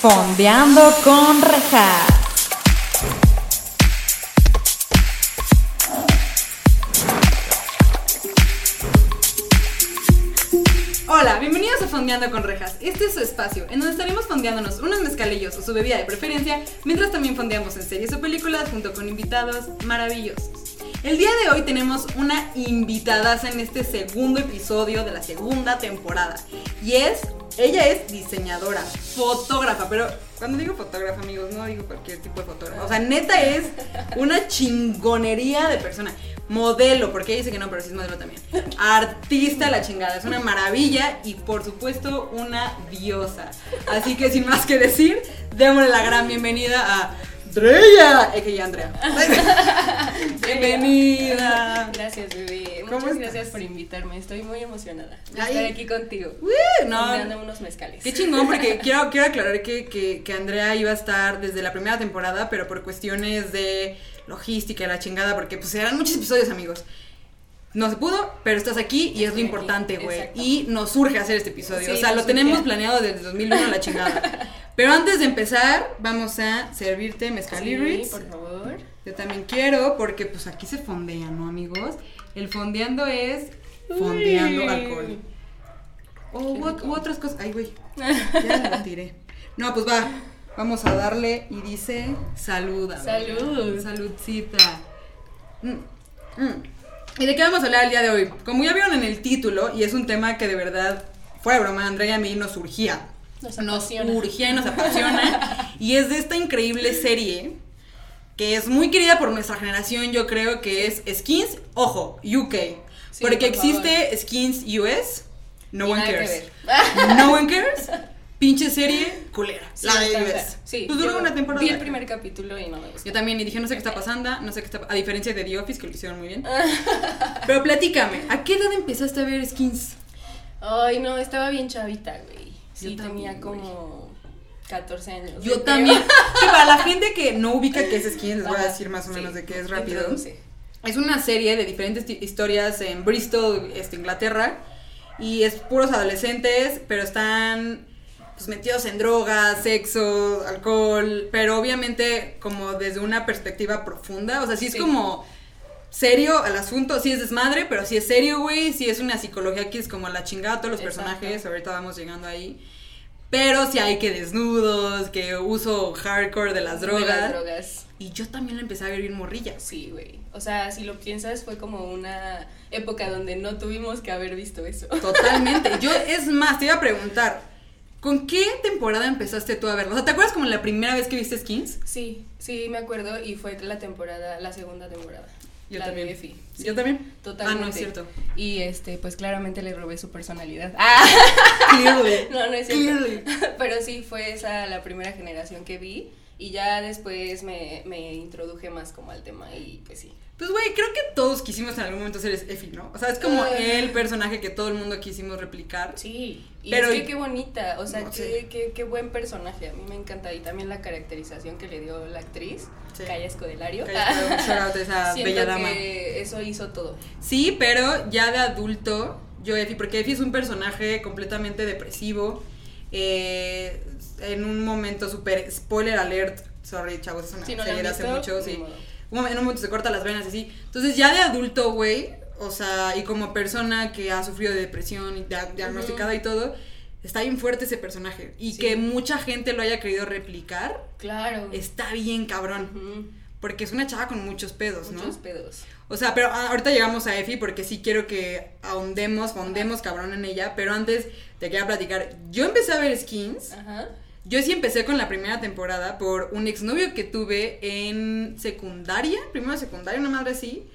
Fondeando con rejas. Hola, bienvenidos a Fondeando con Rejas. Este es su espacio, en donde estaremos fondeándonos unos mezcalillos o su bebida de preferencia, mientras también fondeamos en series o películas junto con invitados maravillosos. El día de hoy tenemos una invitada en este segundo episodio de la segunda temporada. Y es, ella es diseñadora, fotógrafa, pero cuando digo fotógrafa, amigos, no digo cualquier tipo de fotógrafa. O sea, neta es una chingonería de persona. Modelo, porque ella dice que no, pero sí es modelo también. Artista la chingada, es una maravilla y por supuesto una diosa. Así que sin más que decir, démosle la gran bienvenida a Andrea, ella Andrea. Bienvenida. Gracias, bebé. ¿Cómo Muchas estás? gracias por invitarme. Estoy muy emocionada de estar aquí contigo. Uh, no, unos mezcales. Qué chingón, porque quiero, quiero aclarar que, que, que Andrea iba a estar desde la primera temporada, pero por cuestiones de logística la chingada, porque pues eran muchos episodios, amigos. No se pudo, pero estás aquí y es lo importante, güey. Y nos surge hacer este episodio. Sí, o sea, lo tenemos surge. planeado desde 2001 a la chingada. Pero antes de empezar, vamos a servirte mezcal Sí, por favor. Yo también quiero, porque pues aquí se fondea, ¿no, amigos? El fondeando es fondeando Uy. alcohol. O u- u otras cosas. Ay, güey. Ya lo tiré. No, pues va. Vamos a darle y dice salud. amiga. Salud. Saludcita. Mm, mm. ¿Y de qué vamos a hablar el día de hoy? Como ya vieron en el título, y es un tema que de verdad, fuera de broma, Andrea y a mí nos surgía. Nos Nos apasiona. urgía y nos apasiona. y es de esta increíble serie que es muy querida por nuestra generación, yo creo que es Skins, ojo, UK. Sí, porque por existe Skins US, no Y one cares. No one cares. Pinche serie culera. Sí, la de. US. Sí, Pues duró una temporada. Vi el primer capítulo y no me gustó. Yo también, y dije, no sé qué está pasando, no sé qué está A diferencia de The Office, que lo hicieron muy bien. Pero platícame, ¿a qué edad empezaste a ver skins? Ay, no, estaba bien chavita, güey. Sí, Yo también, tenía como 14 años. Yo también. Que para la gente que no ubica qué es skins, les voy a decir más o menos sí. de qué es rápido. Es una serie de diferentes historias en Bristol, este, Inglaterra. Y es puros adolescentes, pero están pues, metidos en drogas, sexo, alcohol. Pero obviamente como desde una perspectiva profunda. O sea, sí es Sí. como serio el asunto. Sí es desmadre, pero sí es serio, güey. Sí es una psicología que es como la chingada todos los Exacto. personajes. Ahorita vamos llegando ahí. Pero sí hay que desnudos, que uso hardcore de las De drogas. las drogas. Y yo también lo empecé a ver bien morrillas. Sí, güey. O sea, si lo piensas, fue como una época donde no tuvimos que haber visto eso. Totalmente. Yo, es más, te iba a preguntar, ¿con qué temporada empezaste tú a verlo? O sea, ¿te acuerdas como la primera vez que viste Skins? Sí, sí, me acuerdo y fue la temporada, la segunda temporada. Yo la también. de Effie. Sí, Yo también. Totalmente. Ah, no, es cierto. Y este, pues claramente le robé su personalidad. Ah, Clearly. no, no es cierto. Clearly. Pero sí, fue esa la primera generación que vi. Y ya después me, me introduje más como al tema y pues sí. Pues, güey, creo que todos quisimos en algún momento ser Effie, ¿no? O sea, es como Ah. el personaje que todo el mundo quisimos replicar. Sí, y Pero- es que qué bonita, o sea, No, qué, sí. qué, qué buen personaje, a mí me encanta. Y también la caracterización que le dio la actriz, Sí. Calla Escodelario. Cállate, un shout out a esa Siento bella dama. que eso hizo todo. Sí, pero ya de adulto, yo Effie, porque Effie es un personaje completamente depresivo. eh, en un momento súper spoiler alert. Sorry, chavos, es una Si no serie de hace mucho, sí. en un momento se corta las venas y así. Entonces, ya de adulto, güey, o sea, y como persona que ha sufrido de depresión y dia- diagnosticada y todo, está bien fuerte ese personaje. Y Sí. que mucha gente lo haya querido replicar, Claro. está bien cabrón. Porque es una chava con muchos pedos, ¿no? Muchos pedos. O sea, pero ah, ahorita llegamos a Effie porque sí quiero que ahondemos, fondemos cabrón en ella. Pero antes te quería platicar. Yo empecé a ver Skins. Ajá. Yo sí empecé con la primera temporada por un exnovio que tuve en secundaria, primero secundaria, una madre así.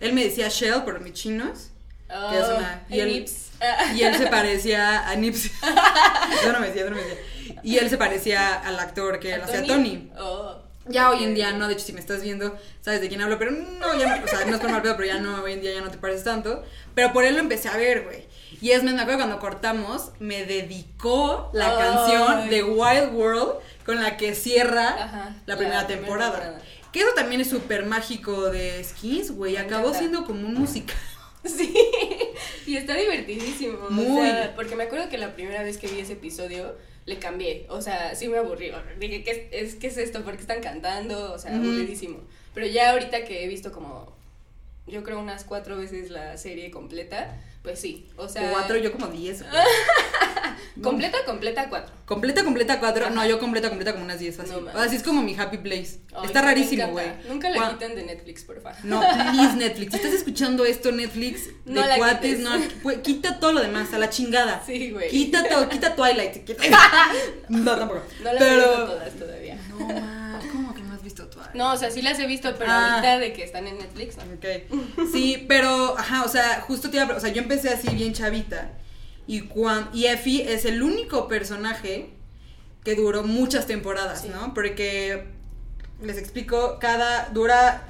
Él me decía Shell por mis chinos. Que es Oh, una- y hey, él- Nips. Y él se parecía a Nips. yo no me decía, yo no me decía. Y él se parecía al actor que ¿a hacía Tony. Oh. Ya hoy en día no, de hecho si me estás viendo, sabes de quién hablo, pero no, ya no, o sea, no es por mal pedo, pero ya no, hoy en día ya no te pareces tanto. Pero por él lo empecé a ver, güey. Y es, me acuerdo cuando cortamos, me dedicó la Ay. canción de Wild World con la que cierra Ajá, la primera la primera temporada. temporada. Que eso también es súper mágico de Skins, güey. Acabó siendo como un musical. Sí, y está divertidísimo. Muy. O sea, porque me acuerdo que la primera vez que vi ese episodio, le cambié. O sea, sí me aburrió. Dije, ¿qué es, es, ¿qué es esto? ¿Por qué están cantando? O sea, aburridísimo. Pero ya ahorita que he visto como, yo creo unas cuatro veces la serie completa, pues sí. O sea, Cuatro, yo como diez. completa, completa, cuatro. Completa, completa cuatro. Ajá. No, yo completa, completa como unas diez fácil. No así es como mi happy place. Ay, Está rarísimo, güey. Nunca la Gua- quiten de Netflix, por favor. No, please Netflix. ¿Estás escuchando esto, Netflix? De No la cuates, no. quita todo lo demás, a la chingada. Sí, güey. Quita todo, quita Twilight. quita- No, tampoco. No he Pero. todas todavía. No, ma, ¿cómo que no has visto Twilight? No, o sea, sí las he visto, pero Ah. ahorita de que están en Netflix, no. Ok. Sí, pero, ajá, o sea, justo te iba a O sea, yo empecé así bien chavita. Y, cuan, y Effie es el único personaje que duró muchas temporadas, Sí. ¿no? Porque, les explico, cada. dura.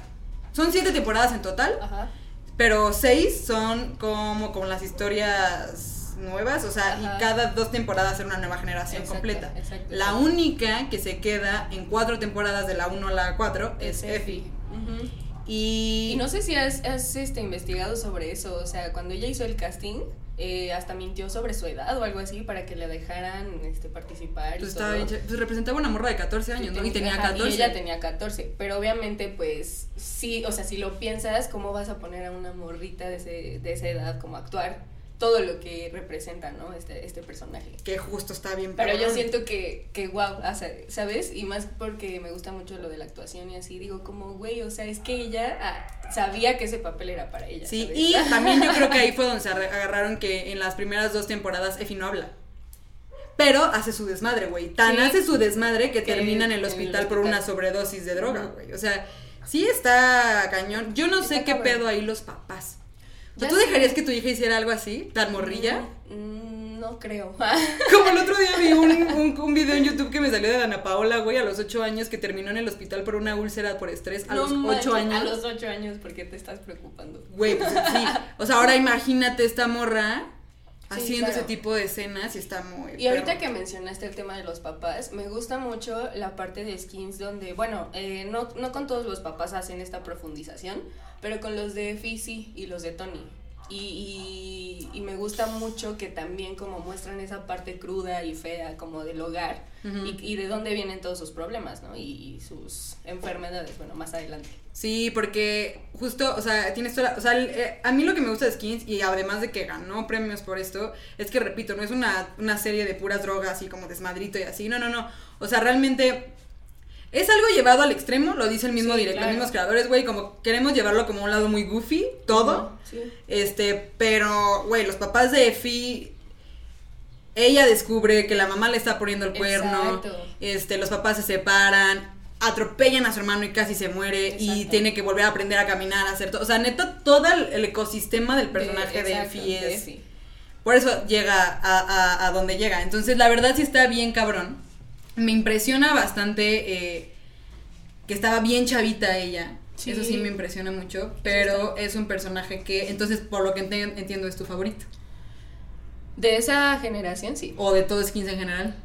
Son siete temporadas en total. Ajá. Pero seis son como con las historias nuevas, o sea, Ajá. y cada dos temporadas era una nueva generación Exacto, completa. exacto. La única que se queda en cuatro temporadas de la 1 a la 4 es Effie. Ujú. Y, Y no sé si has, has, este, investigado sobre eso, o sea, cuando ella hizo el casting, eh, hasta mintió sobre su edad o algo así para que le dejaran este, participar. pues, todo. pues representaba una morra de 14 años, ¿no? Y tenía ajá, 14. Y ella tenía 14, pero obviamente pues sí, o sea, si lo piensas, ¿cómo vas a poner a una morrita de, ese, de esa edad como a actuar? Todo lo que representa, ¿no? Este, este personaje. Que justo está bien Pero yo siento que, que wow, ¿sabes? Y más porque me gusta mucho lo de la actuación y así, digo como, güey, o sea, es que ella ah, sabía que ese papel era para ella. Sí, ¿sabes? y también yo creo que ahí fue donde se agarraron que en las primeras dos temporadas Effie no habla. Pero hace su desmadre, güey. Tan Sí. hace su desmadre que, Que termina en el en el hospital por una sobredosis de droga, güey. O sea, sí está cañón. Yo no Está sé qué cabrón. pedo ahí los papás. Ya ¿Tú dejarías que tu hija hiciera algo así, tan morrilla? Mm, no creo. Como el otro día vi un, un, un video en YouTube que me salió de Ana Paola, güey, a los 8 años que terminó en el hospital por una úlcera por estrés a No los manches, 8 años. A los 8 años, ¿por qué te estás preocupando? Güey, pues sí. O sea, ahora imagínate esta morra haciendo claro. ese tipo de escenas y está muy. Y ahorita perro. que mencionaste el tema de los papás, me gusta mucho la parte de skins donde, bueno, eh, no, no con todos los papás hacen esta profundización, pero con los de Fizzy y los de Tony. Y, y, y me gusta mucho que también como muestran esa parte cruda y fea como del hogar y, y de dónde vienen todos sus problemas, ¿no? Y, sus enfermedades, bueno, más adelante. Sí, porque justo, o sea, tienes toda la- O sea, el- eh, a mí lo que me gusta de Skins, y además de que ganó premios por esto, es que, repito, no es una, una serie de puras drogas y como desmadrito y así. No, no, no. O sea, realmente. Es algo llevado al extremo, lo dice el mismo Sí, director, claro. los mismos creadores, güey, como queremos llevarlo como un lado muy goofy, todo. Sí. Este, pero, güey, los papás de Effie, ella descubre que la mamá le está poniendo el cuerno, Exacto. este, los papás se separan, atropellan a su hermano y casi se muere y tiene que volver a aprender a caminar, a hacer todo, o sea, neta, todo el, ecosistema del personaje de, exacto, Effie de es, Effie. por eso llega a, a- a donde llega, entonces la verdad sí está bien cabrón, me impresiona bastante eh, que estaba bien chavita ella. Sí. Eso sí me impresiona mucho, pero es un personaje que, entonces, por lo que entiendo, es tu favorito. De esa generación, sí. O de todo skins en general.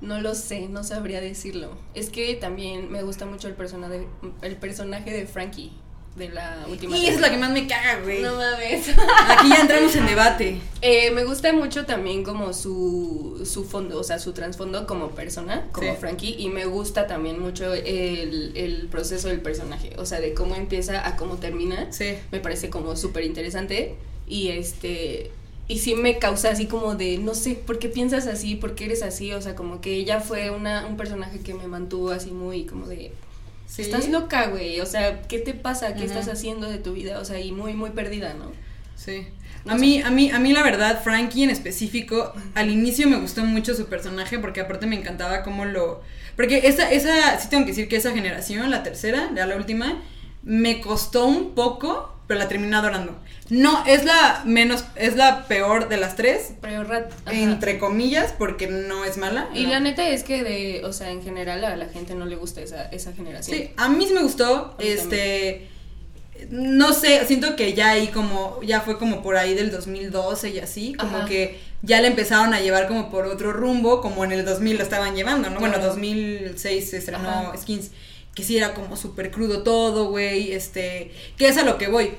No lo sé, no sabría decirlo. Es que también me gusta mucho el personaje, el personaje de Frankie de la última. Y es la que más me caga, güey. No mames. Aquí ya entramos en debate. Eh, me gusta mucho también como su, su fondo, o sea, su trasfondo como persona, como Sí. Frankie, y me gusta también mucho el, el proceso del personaje, o sea, de cómo empieza a cómo termina. Sí. Me parece como súper interesante y este... Y sí me causa así como de, no sé, ¿por qué piensas así? ¿Por qué eres así? O sea, como que ella fue una, un personaje que me mantuvo así muy como de, Sí. estás loca, güey, o sea, ¿qué te pasa? ¿Qué estás haciendo de tu vida? O sea, y muy, muy perdida, ¿no? Sí. No A sé. mí, a mí, a mí la verdad, Frankie en específico, al inicio me gustó mucho su personaje porque aparte me encantaba cómo lo. Porque esa, esa, sí tengo que decir que esa generación, la tercera, ya la última, me costó un poco, pero la terminé adorando. No, es la menos, es la peor de las tres, Pero rat, entre comillas, porque no es mala. Y no. la neta es que de, o sea, en general a la gente no le gusta esa, esa generación. Sí, a mí sí me gustó, este, no sé, siento que ya ahí como, ya fue como por ahí del 2012 y así, como Ajá. que ya le empezaron a llevar como por otro rumbo, como en el 2000 lo estaban llevando, ¿no? Bueno, Claro. 2006 se estrenó. Skins, que sí era como súper crudo todo, güey, este, que es a lo que voy.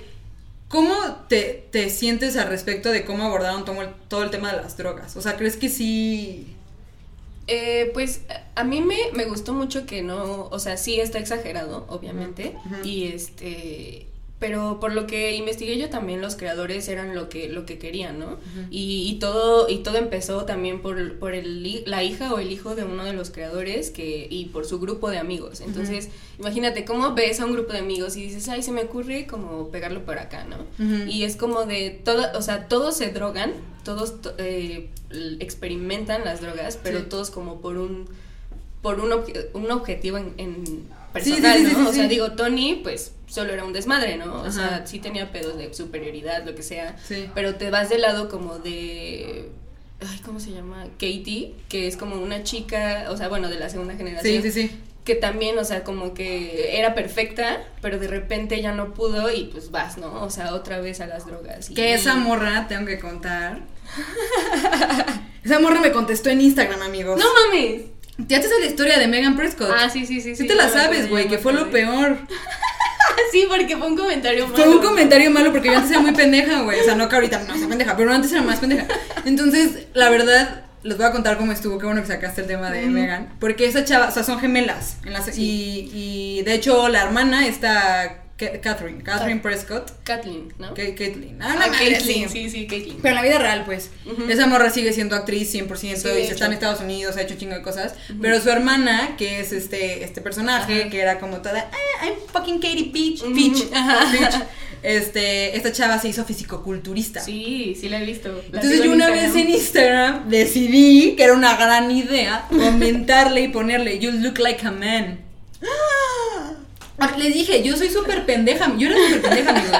¿Cómo te, te sientes al respecto de cómo abordaron todo el, todo el tema de las drogas? O sea, ¿crees que sí Eh, pues a mí me, me gustó mucho que no, o sea, sí está exagerado, obviamente, y este, pero por lo que investigué yo también los creadores eran lo que, lo que querían, ¿no? y, y todo, y todo empezó también por, por el, la hija o el hijo de uno de los creadores que, y por su grupo de amigos. Entonces, imagínate cómo ves a un grupo de amigos y dices, ay, se me ocurre como pegarlo por acá, ¿no? Y es como de todo, o sea, todos se drogan, todos to- eh, experimentan las drogas, pero Sí. todos como por un por un, obje- un objetivo en, personal, sí, sí, ¿no? o sea, digo, Tony, pues solo era un desmadre, ¿no? O Ajá. sea, sí tenía pedos de superioridad, lo que sea, Sí. pero te vas del lado como de ay, ¿cómo se llama? Katie, que es como una chica, o sea, bueno, de la segunda generación. Sí, sí, sí. Que también, o sea, como que era perfecta, pero de repente ya no pudo y pues vas, ¿no? O sea, otra vez a las drogas. y- Que esa morra, tengo que contar. esa morra me contestó en Instagram, amigos. ¡No mames! ¿Ya te sabes la historia de Megan Prescott? Ah, sí, sí, sí. Sí te la sabes, güey, que fue lo peor. Sí, porque fue un comentario Fue malo. un comentario malo porque yo antes era muy pendeja, güey. O sea, no que ahorita no soy pendeja, pero antes era más pendeja. Entonces, la verdad, les voy a contar cómo estuvo. Qué bueno que sacaste el tema de Megan. Porque esa chava, o sea, son gemelas. En las, y, y de hecho, la hermana está Ca- Catherine, Catherine Prescott. Kathleen, ¿no? Ka- Caitlyn. Ah, Ah, Caitlyn, sí. sí, Caitlyn. Pero en la vida real, pues, Ujú. esa morra sigue siendo actriz 100% Sí, y se está en. Estados Unidos, ha hecho un chingo de cosas. Pero su hermana, que es este, este personaje, Ajá. que era como toda, ah, I'm fucking Katie Peach, Peach, ajá. Peach. Este, esta chava se hizo fisicoculturista. Sí, sí la he visto. La Entonces yo una Instagram. vez en Instagram decidí que era una gran idea comentarle y ponerle You look like a man. Ah, Les dije, yo soy súper pendeja, yo era súper pendeja, amigo.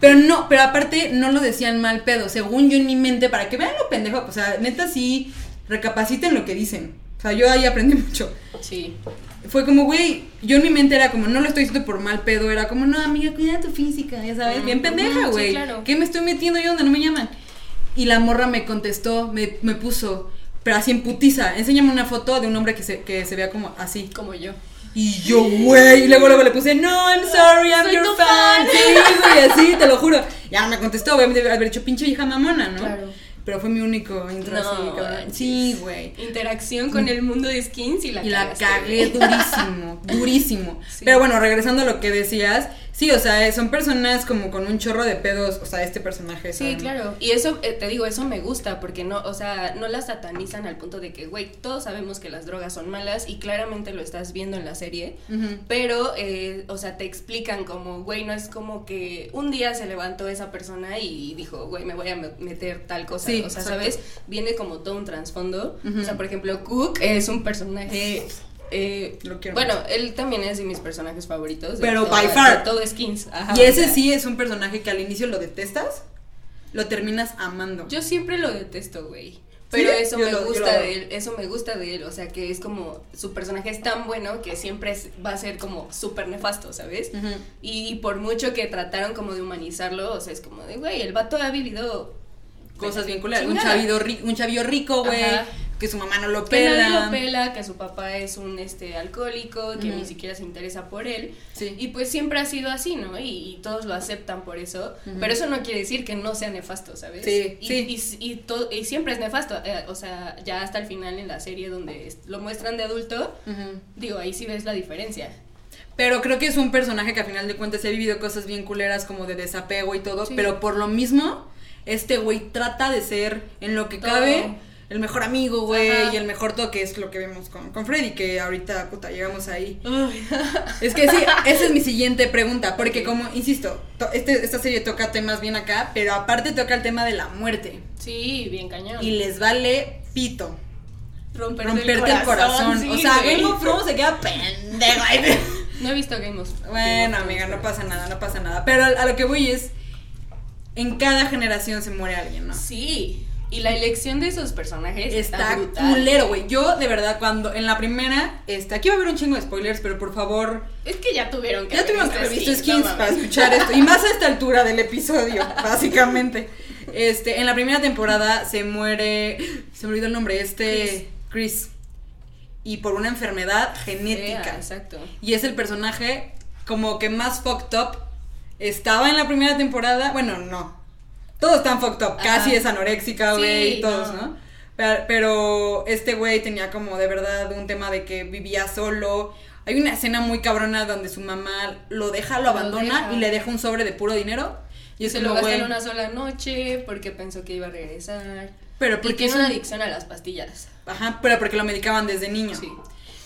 Pero no, pero aparte no lo decían mal pedo, según yo en mi mente, para que vean lo pendejo, o sea, neta sí, recapaciten lo que dicen. O sea, yo ahí aprendí mucho. Sí. Fue como, güey, yo en mi mente era como, no lo estoy diciendo por mal pedo, era como, no, amiga, cuida tu física, ya sabes, bien pendeja, sí, güey. claro. ¿Qué me estoy metiendo yo donde no me llaman? Y la morra me contestó, me, me puso, pero así en putiza, enséñame una foto de un hombre que se, que se vea como así. Como yo. Y yo, güey, y luego, luego le puse, no, I'm sorry, I'm Soy your fan. fan. Sí, güey, así, te lo juro. Ya no me contestó, obviamente haber dicho pinche vieja mamona, ¿no? Claro. Pero fue mi único intro No, así, cabrón. Sí, güey. Interacción con el mundo de skins y la Y la cagué durísimo, durísimo. Sí. Pero bueno, regresando a lo que decías, sí, o sea, son personas como con un chorro de pedos, o sea, este personaje. Sí, son- claro. Y eso, eh, te digo, eso me gusta porque no, o sea, no las satanizan al punto de que, güey, todos sabemos que las drogas son malas y claramente lo estás viendo en la serie. Pero, eh, o sea, te explican como, güey, no es como que un día se levantó esa persona y dijo, güey, me voy a me- meter tal cosa. Sí, o sea, exacto. ¿sabes? Viene como todo un trasfondo. O sea, por ejemplo, Cook es un personaje. Eh, Lo quiero bueno, mucho. él también es de mis personajes favoritos. de Pero by far. de todo Skins. Ajá, Y o ese sea, sí es un personaje que al inicio lo detestas, lo terminas amando. Yo siempre lo detesto, güey. Pero ¿Sí? eso Yo me lo- gusta de él, eso me gusta de él, o sea que es como, su personaje es tan bueno que siempre es- va a ser como súper nefasto, ¿sabes? Ujú. Y por mucho que trataron como de humanizarlo, o sea, es como de, güey, el vato ha vivido Cosas bien culeras. Un chavillo, un chavillo rico, güey, que su mamá no lo Que nadie pela. lo pela, que su papá es un este alcohólico, que ni siquiera se interesa por él. Sí. Y pues siempre ha sido así, ¿no? Y, y todos lo aceptan por eso. Pero eso no quiere decir que no sea nefasto, ¿sabes? Sí, y, sí. Y, y y siempre es nefasto. eh, o sea, ya hasta el final en la serie donde lo muestran de adulto, digo, ahí sí ves la diferencia. Pero creo que es un personaje que a final de cuentas ha vivido cosas bien culeras como de desapego y todo, Sí. pero por lo mismo, este güey trata de ser en lo que Todo. cabe el mejor amigo, güey, y el mejor toque es lo que vemos con, con Freddy, que ahorita, puta, llegamos ahí. Es que sí, esa es mi siguiente pregunta, porque como, insisto, to- este, esta serie toca temas bien acá, pero aparte toca el tema de la muerte, Sí, bien cañón. y les vale pito. romperte, Romperte el corazón. sí, o sea, güey. Game of Thrones se queda pendejo. No he visto Game of Game Bueno, of amiga, Thrones, no pasa nada, no pasa nada. Pero a lo que voy es, en cada generación se muere alguien, ¿no? Sí. Y la elección de esos personajes está, Está culero, güey. Yo, de verdad, cuando en la primera, este, aquí va a haber un chingo de spoilers, pero por favor, Es que ya tuvieron que ya tuvimos que haber visto Skins, skins no para escuchar esto. Y más a esta altura del episodio, básicamente. Este, en la primera temporada se muere, se me olvidó el nombre, este, Chris. Y por una enfermedad genética. Exacto. Y es el personaje como que más fucked up estaba en la primera temporada, bueno, no. Todos están fucked up, Ajá. casi es anoréxica, güey, Sí, todos, no. ¿no? Pero, pero este güey tenía como de verdad un tema de que vivía solo. Hay una escena muy cabrona donde su mamá lo deja, lo Lo abandona deja. y le deja un sobre de puro dinero. Y se lo gasta en una sola noche porque pensó que iba a regresar. pero porque tiene es una un- adicción a las pastillas. Ajá, pero porque lo medicaban desde niño. Sí.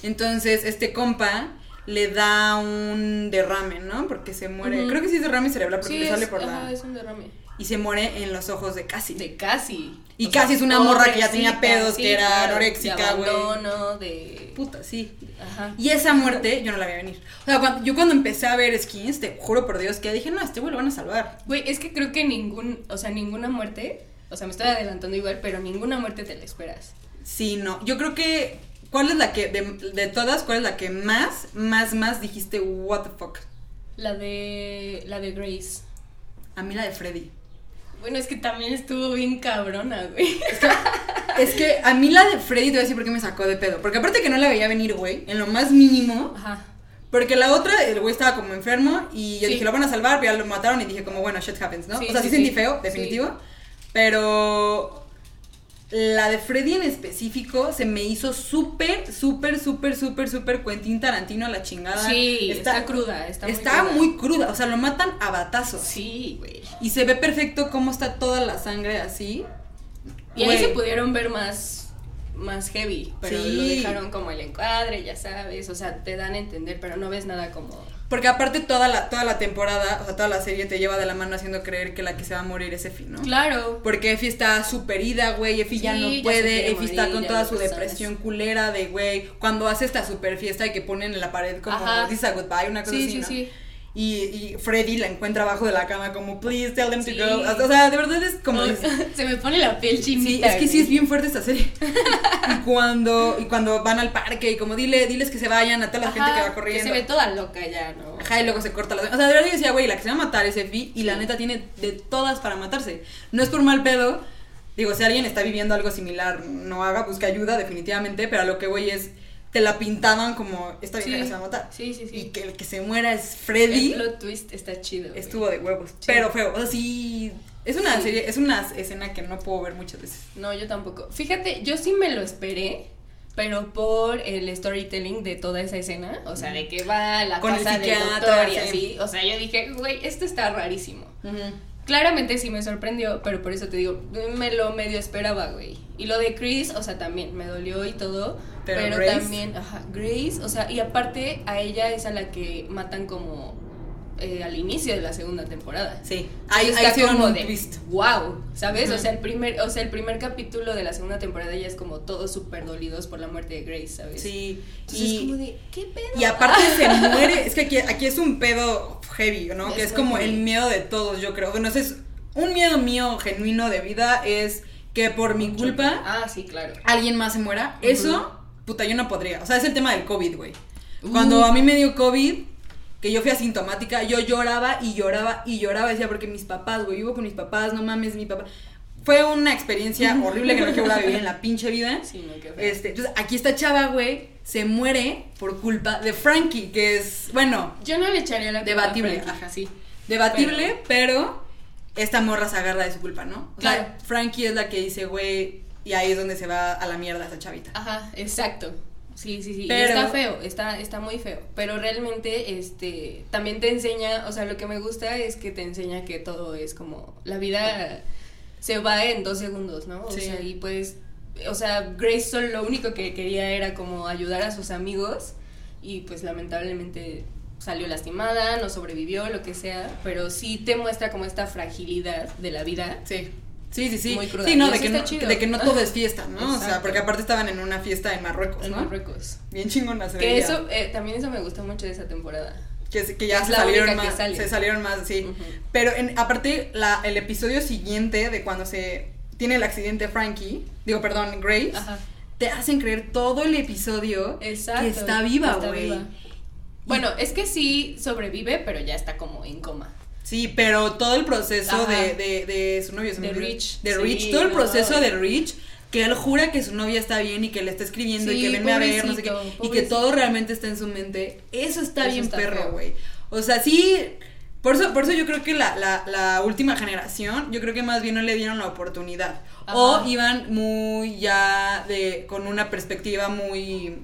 Entonces, este compa le da un derrame, ¿no? Porque se muere. Creo que sí es derrame cerebral porque Sí, le es, sale por ajá, la. es un derrame. Y se muere en los ojos de Cassie. De casi. Y O sea, casi es una morra que ya tenía pedos, que era anoréxica, de güey. abandono, de... Puta, sí. Ajá. Y esa muerte yo no la vi venir. O sea, cuando- yo cuando empecé a ver skins, te juro por Dios que dije, no, a este güey lo van a salvar. Güey, es que creo que ningún, o sea, ninguna muerte, o sea, me estoy adelantando igual, pero ninguna muerte te la esperas. Sí, no. Yo creo que. ¿Cuál es la que, de, de todas, cuál es la que más, más, más dijiste, what the fuck? La de, la de Grace. A mí la de Freddy. Bueno, es que también estuvo bien cabrona, güey. Es que a mí la de Freddy te voy a decir por qué me sacó de pedo. Porque aparte que no la veía venir, güey, en lo más mínimo. Ajá. Porque la otra, el güey estaba como enfermo y yo Sí. dije, lo van a salvar, pero ya lo mataron y dije como, bueno, shit happens, ¿no? Sí, o sea, sí, sí, sentí feo, definitivo. Pero la de Freddy en específico se me hizo súper, súper, súper, súper, súper Quentin Tarantino a la chingada. Sí, está, cruda, está, muy está cruda. muy cruda, o sea, lo matan a batazos. Sí, güey. Y se ve perfecto cómo está toda la sangre así. Y ahí se pudieron ver más, más heavy, pero Sí. lo dejaron como el encuadre, ya sabes, o sea, te dan a entender, pero no ves nada como... Porque aparte toda la, toda la temporada, o sea, toda la serie te lleva de la mano haciendo creer que la que se va a morir es Effie, ¿no? Claro. Porque Effie está súper ida, güey, Effie ya Sí, no ya se puede, Effie está con ya toda su depresión culera de, güey, cuando hace esta super fiesta y que ponen en la pared como Ajá. A goodbye, una cosa Sí, así, sí, ¿no? sí. Y, y Freddy la encuentra abajo de la cama como, please tell them Sí. to go. O sea, de verdad es como... Se me pone la piel Sí, chinita. es que sí es bien fuerte esta serie. y cuando y cuando van al parque y como dile, diles que se vayan a toda la gente que va corriendo. se ve toda loca ya, ¿no? Ajá, y luego se corta la... O sea, de verdad yo decía, güey, la que se va a matar es Effie y la neta tiene de todas para matarse. No es por mal pedo. Digo, si alguien está viviendo algo similar, no haga, busque ayuda definitivamente, pero a lo que voy es, te la pintaban como, esta vieja Sí. se va a matar. Sí, sí, sí. Y que el que se muera es Freddy, El plot twist está chido. güey. estuvo de huevos. Sí. Pero feo, o sea, sí... Es una Sí. serie, es una escena que no puedo ver muchas veces. No, yo tampoco. Fíjate, yo sí me lo esperé, pero por el storytelling de toda esa escena, o sea, de que va a la Con casa del doctor y sí. así, o sea, yo dije, güey, esto está rarísimo. Claramente sí me sorprendió, pero por eso te digo, me lo medio esperaba, güey. Y lo de Chris, o sea, también me dolió y todo, Pero pero, Grace. también, ajá, Grace, o sea, y aparte a ella es a la que matan como eh, al inicio de la segunda temporada. Sí, ahí, ahí está hicieron como de, twist. Wow, ¿sabes? O sea, el primer, o sea, el primer capítulo de la segunda temporada ya es como todos súper dolidos por la muerte de Grace, ¿sabes? Sí, Entonces es como y, de, ¿qué pedo? y aparte se muere, es que aquí, aquí es un pedo heavy, ¿no? Es que es como heavy. el miedo de todos, yo creo. Bueno, ese es un miedo mío genuino de vida es que por mi culpa Ah, sí, claro. alguien más se muera. Eso, puta, yo no podría. O sea, es el tema del COVID, güey. Uh. Cuando a mí me dio COVID, que yo fui asintomática, yo lloraba y lloraba y lloraba. Decía, porque mis papás, güey, vivo con mis papás, no mames, mi papá. Fue una experiencia horrible que no quiero vivir en la pinche vida. Sí, no, qué feo. Este, entonces, aquí esta chava, güey, se muere por culpa de Frankie, que es, bueno, Yo no le echaría la culpa a Debatible, ajá. sí. debatible, pero, esta morra se agarra de su culpa, ¿no? O sea, Claro. Frankie es la que dice, güey, y ahí es donde se va a la mierda esa chavita. Ajá, exacto. Sí, sí, sí. Pero- está feo, está, está muy feo. Pero realmente, este, también te enseña, o sea, lo que me gusta es que te enseña que todo es como, la vida se va en dos segundos, ¿no? O Sí. sea, y pues, o sea, Grace lo único que quería era como ayudar a sus amigos y pues lamentablemente salió lastimada, no sobrevivió, lo que sea, pero sí te muestra como esta fragilidad de la vida. Sí. Sí, sí, sí. Muy cruda. Sí, no, de que no, de que no todo es fiesta, ¿no? O sea, porque aparte estaban en una fiesta en Marruecos, En ¿no? Marruecos. Bien chingona se Que veía. eso, eh, también eso me gusta mucho de esa temporada. que, que ya se salieron más, sale. se salieron más, sí. Pero en, aparte, la, el episodio siguiente de cuando se tiene el accidente Frankie, digo, perdón, Grace, Ajá. te hacen creer todo el episodio Exacto. que está viva, güey. Bueno, es que sí sobrevive, pero ya está como en coma. Sí, pero todo el proceso de, de, de su novio, De. Rich. De Sí, Rich, todo el no. proceso de Rich, que él jura que su novia está bien y que le está escribiendo y que venme a ver, no sé qué, pobrecito, y que todo realmente está en su mente. Eso está Eso bien está perro, güey. O sea, sí, Por eso, por eso yo creo que la, la, la última generación, yo creo que más bien no le dieron la oportunidad. O iban muy ya de, con una perspectiva muy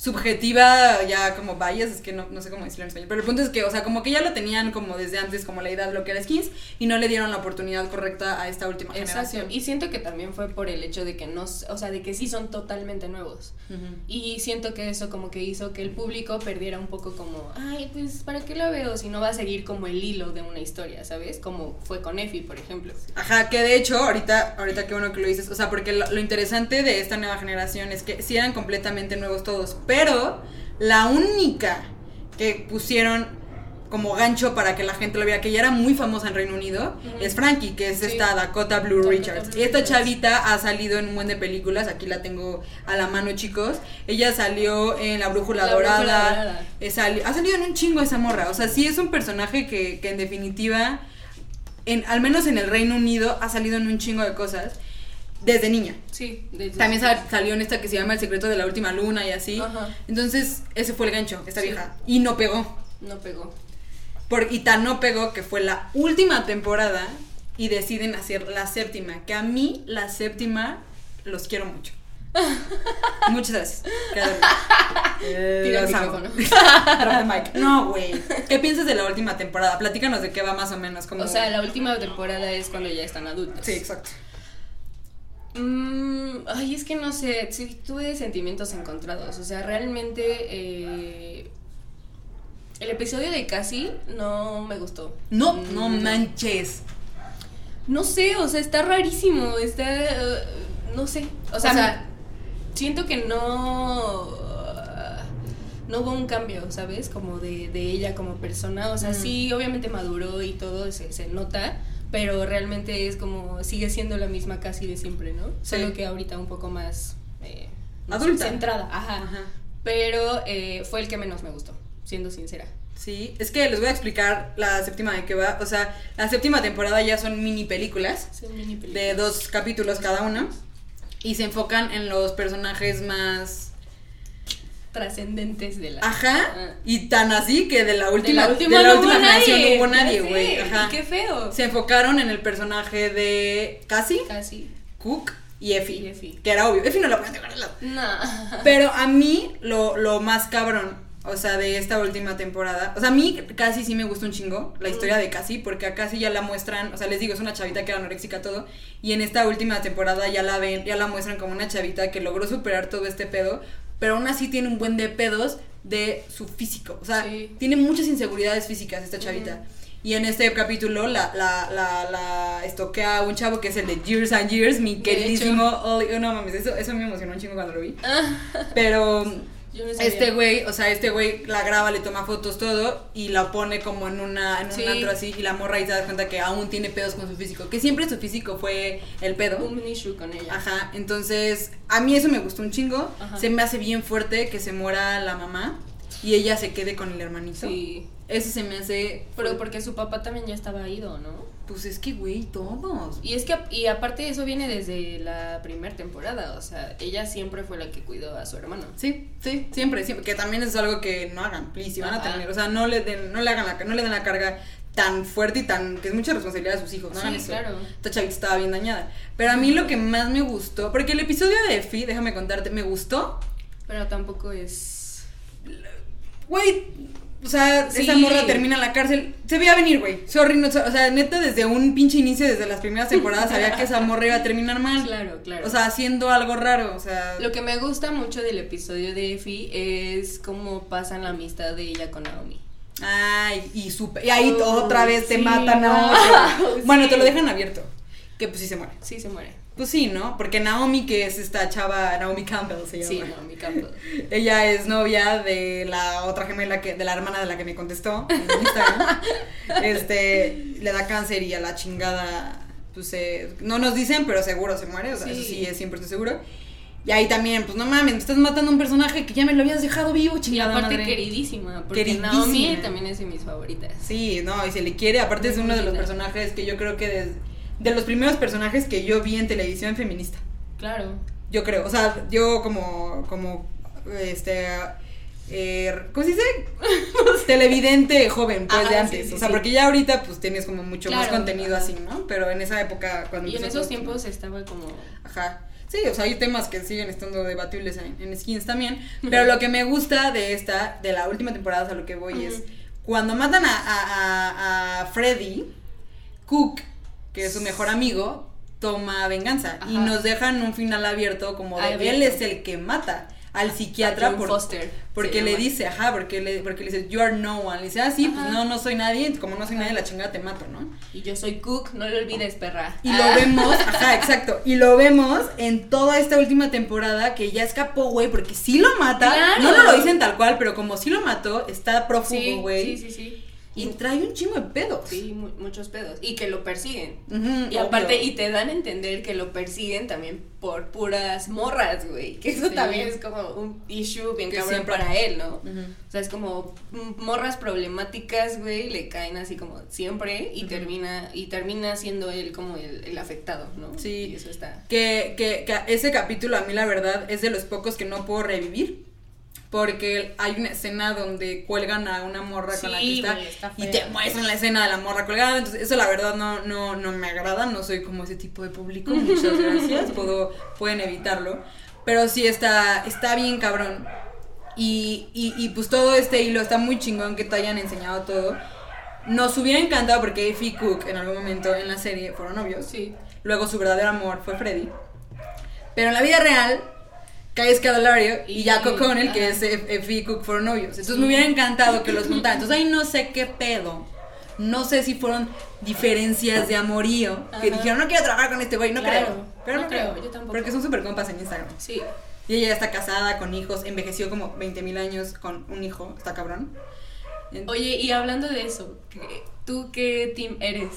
subjetiva, ya como bias, es que no, no sé cómo decirlo en español. Pero el punto es que, o sea, como que ya lo tenían como desde antes, como la idea de lo que era skins, y no le dieron la oportunidad correcta a esta última Exacto. generación. Y siento que también fue por el hecho de que no, o sea, de que sí son totalmente nuevos. Y siento que eso como que hizo que el público perdiera un poco como, ay, pues, ¿para qué la veo si no va a seguir como el hilo de una historia, ¿sabes? Como fue con Effie, por ejemplo. Ajá, que de hecho, ahorita, ahorita qué bueno que lo dices, o sea, porque lo, lo interesante de esta nueva generación es que sí eran completamente nuevos todos, pero la única que pusieron como gancho para que la gente lo viera, que ya era muy famosa en Reino Unido, es Frankie, que es Sí. esta Dakota Blue Dakota Richards. Blue y esta chavita ha salido en un buen de películas, aquí la tengo a la mano, chicos. Ella salió en La Brújula La Brújula Dorada. Eh, ha salido en un chingo esa morra, o sea, sí es un personaje que, que en definitiva en, al menos en el Reino Unido, ha salido en un chingo de cosas desde niña. Sí, desde- También sal- salió en esta que se llama El secreto de la última luna y así. Ajá. Entonces, ese fue el gancho, esta Sí. vieja. Y no pegó. No pegó. Por, y tan no pegó que fue la última temporada y deciden hacer la séptima. Que a mí, la séptima, los quiero mucho. Muchas gracias. Eh, Tira el micrófono. No, güey. ¿Qué piensas de la última temporada? Platícanos de qué va más o menos. Como... O sea, la última temporada es cuando ya están adultos. Sí, exacto. Mm, ay, es que no sé, sí, tuve sentimientos encontrados. O sea, realmente eh, el episodio de Cassie no me gustó. No, Mm, no manches. No sé, o sea, está rarísimo, está... eh, no sé. O sea, O sea- siento que no... No hubo un cambio, ¿sabes? Como de, de ella como persona. O sea, Mm. sí, obviamente maduró y todo, se, se nota. Pero realmente es como... Sigue siendo la misma casi de siempre, ¿no? Sí. Solo que ahorita un poco más... eh, Adulta. centrada, ajá. Ajá. Pero eh, fue el que menos me gustó, siendo sincera. Sí, es que les voy a explicar la séptima de qué va. O sea, la séptima temporada ya son mini películas Son mini de películas. dos capítulos cada una y se enfocan en los personajes más trascendentes de la... ajá Ah. y tan así que de la última de la última, de la no última hubo generación nadie. no hubo nadie, güey. Ajá. Qué feo. Se enfocaron en el personaje de Cassie, Casi. Cook y Effie, Y Effie. que era obvio. Effie no la pueden dejar de lado. No. Pero a mí, lo, lo más cabrón, o sea, de esta última temporada, o sea, a mí casi sí me gusta un chingo la historia de Cassie, porque a Cassie ya la muestran, o sea, les digo, es una chavita que era anoréxica todo, y en esta última temporada ya la ven, ya la muestran como una chavita que logró superar todo este pedo, pero aún así tiene un buen de pedos de su físico, o sea, Sí. tiene muchas inseguridades físicas esta chavita. Y en este capítulo la, la, la, la estoquea un chavo que es el de Years and Years, mi queridísimo Oli- no mames, eso, eso me emocionó un chingo cuando lo vi. Ah, Pero Yo no sabía. este güey, o sea, este güey la graba, le toma fotos, todo, y la pone como en una, en un antro así, y la morra ahí se da cuenta que aún tiene pedos con su físico, que siempre su físico fue el pedo. Un issue con ella. Ajá, entonces a mí eso me gustó un chingo, Ajá. se me hace bien fuerte que se muera la mamá y ella se quede con el hermanito. Sí. Eso se me hace... Pero porque su papá también ya estaba ido, ¿no? Pues es que, güey, todos. Y es que, y aparte eso viene desde la primera temporada, o sea, ella siempre fue la que cuidó a su hermano. Sí, sí, siempre, siempre. Que también es algo que no hagan, please, si van a tener. O sea, no le den, no le hagan la, no le den la carga tan fuerte y tan, que es mucha responsabilidad de sus hijos, no Sí, eso. claro. Esta chavita estaba bien dañada. Pero a mí lo que más me gustó, porque el episodio de Effie, déjame contarte, me gustó. Pero tampoco es... Güey, o sea, Sí. esa morra termina en la cárcel. Se veía venir, güey. Sorry, no, o sea, neta, desde un pinche inicio, desde las primeras temporadas, sabía que esa morra iba a terminar mal. Claro, claro. O sea, haciendo algo raro, o sea. Lo que me gusta mucho del episodio de Effie es cómo pasan la amistad de ella con Naomi. Ay, y supe. Y ahí Uy, otra vez te sí, matan a otro. Bueno, sí. te lo dejan abierto. Que pues sí se muere. Sí, se muere. Pues sí, ¿no? Porque Naomi, que es esta chava, Naomi Campbell se llama. Sí, Naomi Campbell. Ella es novia de la otra gemela que, de la hermana de la que me contestó en Instagram. este, le da cáncer y a la chingada, pues se- no nos dicen, pero seguro se muere, o sea, eso Sí. sí es siempre seguro. Y ahí también, pues no mames, me estás matando a un personaje que ya me lo habías dejado vivo, Y chingada aparte madre. queridísima, porque Queridísima. Naomi también es de mis favoritas. Sí, no, y se le quiere, aparte es uno de los personajes que yo creo que de, de los primeros personajes que yo vi en televisión feminista. Claro. Yo creo, o sea, yo como, como, este, eh, ¿cómo se dice? Televidente joven, pues, Ajá, de antes. sí, o sea, sí. porque ya ahorita, pues, tienes como mucho más contenido así, ¿no? Pero en esa época, cuando Y en esos todo- tiempos estaba como. Ajá. Sí, o sea, hay temas que siguen estando debatibles en, en skins también. Pero lo que me gusta de esta, de la última temporada, o sea, lo que voy es, cuando matan a, a, a- a Freddy, Cook, que es su mejor amigo, toma venganza. Y nos dejan un final abierto como de Abierto. él es el que mata al psiquiatra por- Foster, porque le dice, ajá, porque le, porque le dice, you are no one. Le dice, ah, sí, pues no, no soy nadie, como no soy nadie, la chingada te mato, ¿no? Y yo soy Cook, no lo olvides, perra. Y Ah. lo vemos, ajá, exacto. Y lo vemos en toda esta última temporada que ya escapó, güey, porque sí lo mata. Claro. No nos lo dicen tal cual, pero como sí lo mató, está prófugo, güey. sí, sí, sí. Y trae un chingo de pedos. Sí, mu- muchos pedos. Y que lo persiguen. Ujú, Y aparte, obvio. y te dan a entender que lo persiguen también por puras morras, güey. Que eso Sí. también es como un issue bien Que cabrón siempre- para él, ¿no? Ujú. O sea, es como morras problemáticas, güey, le caen así como siempre y Ujú. termina y termina siendo él como el, el afectado, ¿no? Sí. Y eso está. Que, que, que ese capítulo a mí la verdad es de los pocos que no puedo revivir. Porque hay una escena donde cuelgan a una morra con la que está, y te muestran la escena de la morra colgada. Entonces, eso la verdad no, no, no me agrada. No soy como ese tipo de público. Muchas gracias. Puedo, pueden evitarlo. Pero sí está, está bien cabrón. Y, y, y pues todo este hilo está muy chingón que te hayan enseñado todo. Nos hubiera encantado porque Effie y Cook en algún momento en la serie fueron novios. Sí. Luego su verdadero amor fue Freddy. Pero en la vida real, Kai Scadalario y, Y- Jack O'Connell, que es F- Effie y Cook, fueron novios. Entonces Sí. me hubiera encantado que los juntaran. Entonces ahí no sé qué pedo. No sé si fueron diferencias de amorío. Que dijeron, no quiero trabajar con este güey. No Claro. creo. Pero no, No creo. creo, yo tampoco. Porque son súper compas en Instagram. Sí. Y ella ya está casada, con hijos, envejeció como 20 mil años con un hijo. Está cabrón. Oye, y hablando de eso, ¿qué- ¿tú qué team eres?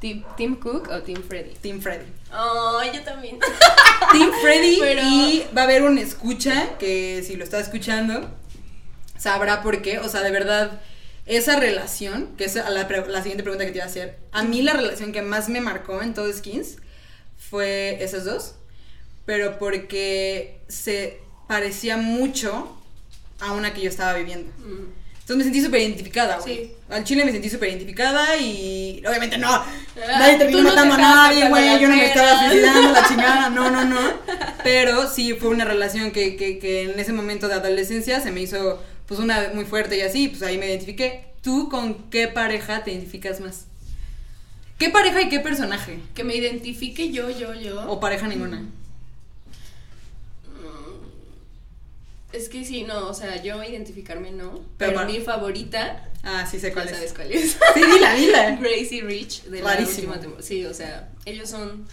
¿Team, team Cook o Team Freddy? Team Freddy. Oh, yo también. Team Freddy Pero- y va a haber un escucha que si lo está escuchando sabrá por qué, o sea, de verdad esa relación, que es la, pre- la siguiente pregunta que te iba a hacer, a mí la relación que más me marcó en todo Skins fue esos dos, pero porque se parecía mucho a una que yo estaba viviendo. Mm. Entonces me sentí súper identificada, güey. Sí. Al chile me sentí súper identificada y obviamente no. Ah, nadie terminó no te matando a nadie, güey. Yo no me estaba suicidando, la chingada. No, no, no. Pero sí fue una relación que, que, que en ese momento de adolescencia se me hizo pues una muy fuerte y así, pues ahí me identifiqué. ¿Tú con qué pareja te identificas más? ¿Qué pareja y qué personaje? Que me identifique yo, yo, yo. ¿O pareja ninguna? Es que sí, no, o sea, yo identificarme no. Pero mi favorita, Ah, sí sé cuál ya es. sabes cuál es. Sí, dila, dila. Gracie Rich de la Rarísimo. última temporada. Sí, o sea, ellos son.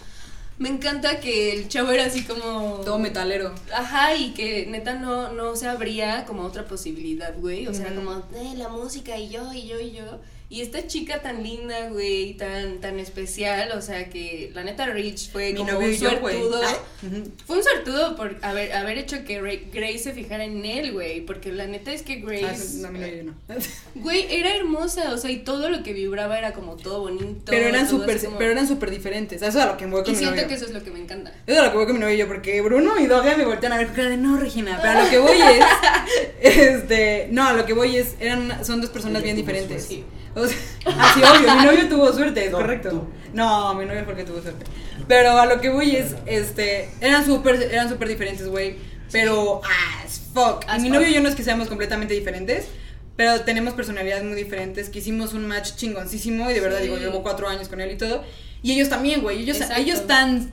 Me encanta que el chavo era así como. Todo metalero. Ajá, y que neta no, no se abría como otra posibilidad, güey. O sea, como, eh, la música y yo, y yo, y yo. Y esta chica tan linda, güey, tan, tan especial, o sea, que la neta Rich fue Mi como un y yo, suertudo. Ah. Fue un suertudo por haber, haber hecho que Ra- Grace se fijara en él, güey. Porque la neta es que Ah, Grace, no, mi novio no. güey, era hermosa, o sea, y todo lo que vibraba era como todo bonito. Pero eran súper, como- pero eran súper diferentes. Eso es a lo que me voy con Y mi siento novio. que eso es lo que me encanta. Eso es a lo que voy con mi novio yo, porque Bruno y Doga me voltean a ver con cara de no, Regina. Pero a lo que voy es. Este. No, a lo que voy es. Eran, son dos personas bien diferentes. Sí. O sea, así obvio, mi novio tuvo suerte, es No, correcto. tú. No, mi novio fue el que tuvo suerte. Pero a lo que voy es, este, eran súper, eran súper diferentes, güey. Pero as fuck. As y mi fuck. novio y yo no es que seamos completamente diferentes, pero tenemos personalidades muy diferentes, que hicimos un match chingoncísimo y de verdad Sí. digo, llevo cuatro años con él y todo. Y ellos también, güey. Ellos, Exacto. ellos tan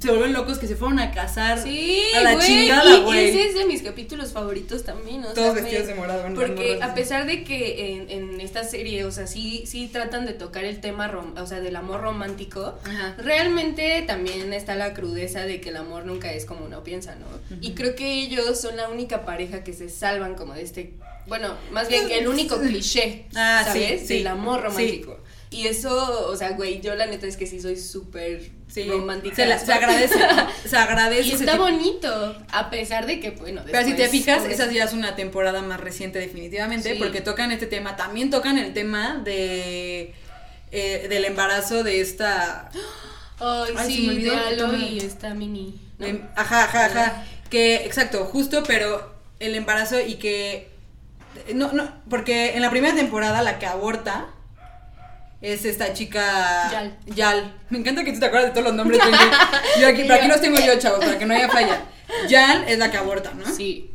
se vuelven locos que se fueron a casar Sí, a la güey, chingada, güey. ese es de mis capítulos favoritos también, o Todos sea, vestidos me- de morado. Porque a pesar de que en, en esta serie, o sea, sí, sí tratan de tocar el tema, rom- o sea, del amor romántico, Ajá. realmente también está la crudeza de que el amor nunca es como uno piensa, ¿no? Y creo que ellos son la única pareja que se salvan como de este, bueno, más bien el único cliché, Ah, ¿sabes? sí, Del amor sí. Y eso, o sea, güey, yo la neta es que sí soy súper Sí, romántica. se, la- se agradece, se agradece. Y está bonito, a pesar de que, bueno, Pero si te después, fijas, esa ya es una temporada más reciente definitivamente, Sí. porque tocan este tema, también tocan el tema de eh, del embarazo de esta... Ay, sí, de Alo y esta mini. ¿no? de- ajá, ajá, ajá, que exacto, justo, pero el embarazo y que No, no, porque en la primera temporada la que aborta es esta chica. Yal. Yal. Me encanta que tú te acuerdas de todos los nombres. Penny. Yo aquí, pero aquí los tengo yo, chavos, para que no haya falla. Yal es la que aborta, ¿no? Sí.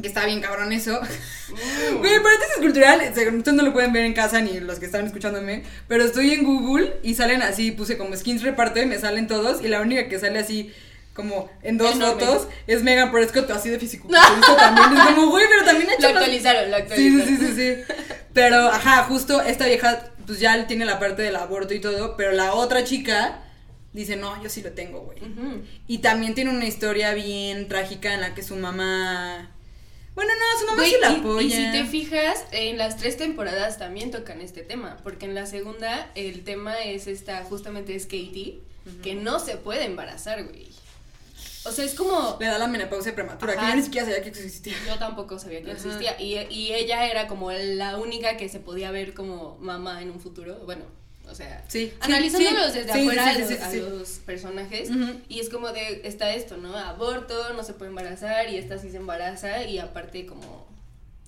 Que está bien cabrón eso. Güey, paréntesis cultural, según ustedes no lo pueden ver en casa ni los que están escuchándome, pero estoy en Google y salen así, puse como skins reparte, me salen todos y la única que sale así como en dos Enorme. fotos es Megan Prescott así de físico. también es como, güey, pero también ha hecho Lo actualizaron, lo actualizaron. sí, sí, sí, sí. Pero, ajá, justo esta vieja, pues ya tiene la parte del aborto y todo, pero la otra chica dice, no, yo sí lo tengo, güey. Y también tiene una historia bien trágica en la que su mamá... Bueno, no, su mamá Güey, sí la y- apoya. y, si te fijas, en las tres temporadas también tocan este tema, porque en la segunda el tema es esta, justamente es Katie, que no se puede embarazar, güey. O sea, es como... Le da la menopausia prematura, que Ajá. yo ni siquiera sabía que existía. Yo tampoco sabía que Ajá. existía. Y, y ella era como la única que se podía ver como mamá en un futuro. Bueno, o sea, Sí, analizándolos sí. desde Sí, afuera sí, a los- a personajes. Y es como de, está esto, ¿no? Aborto, no se puede embarazar y esta sí se embaraza y aparte como...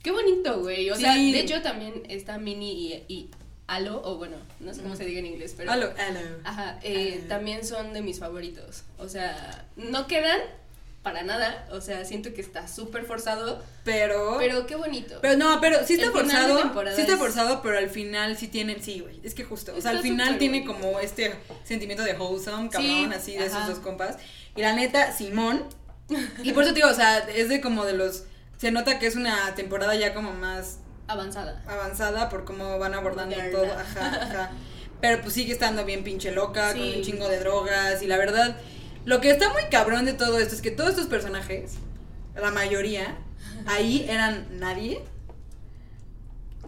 Qué bonito, güey. O sea, de hecho también está Minnie y, y Alo, o bueno, no sé cómo se diga en inglés, pero... Aló, aló. Ajá, eh, también son de mis favoritos. O sea, no quedan para nada. O sea, siento que está súper forzado. Pero... Pero qué bonito. Pero no, pero sí está El forzado. Sí está es- forzado, pero al final sí tienen. Sí, güey. Es que justo. O sea, al final tiene bonito. como este sentimiento de wholesome, cabrón, Sí, así de esos ajá. dos compas. Y la neta, Simón. Y por eso te digo, o sea, es de como de los. Se nota que es una temporada ya como más Avanzada. avanzada por cómo van abordando Moderna. todo. Ajá, ajá. Pero pues sigue estando bien pinche loca, con un chingo de drogas. Y la verdad, lo que está muy cabrón de todo esto es que todos estos personajes, la mayoría, ahí eran nadie.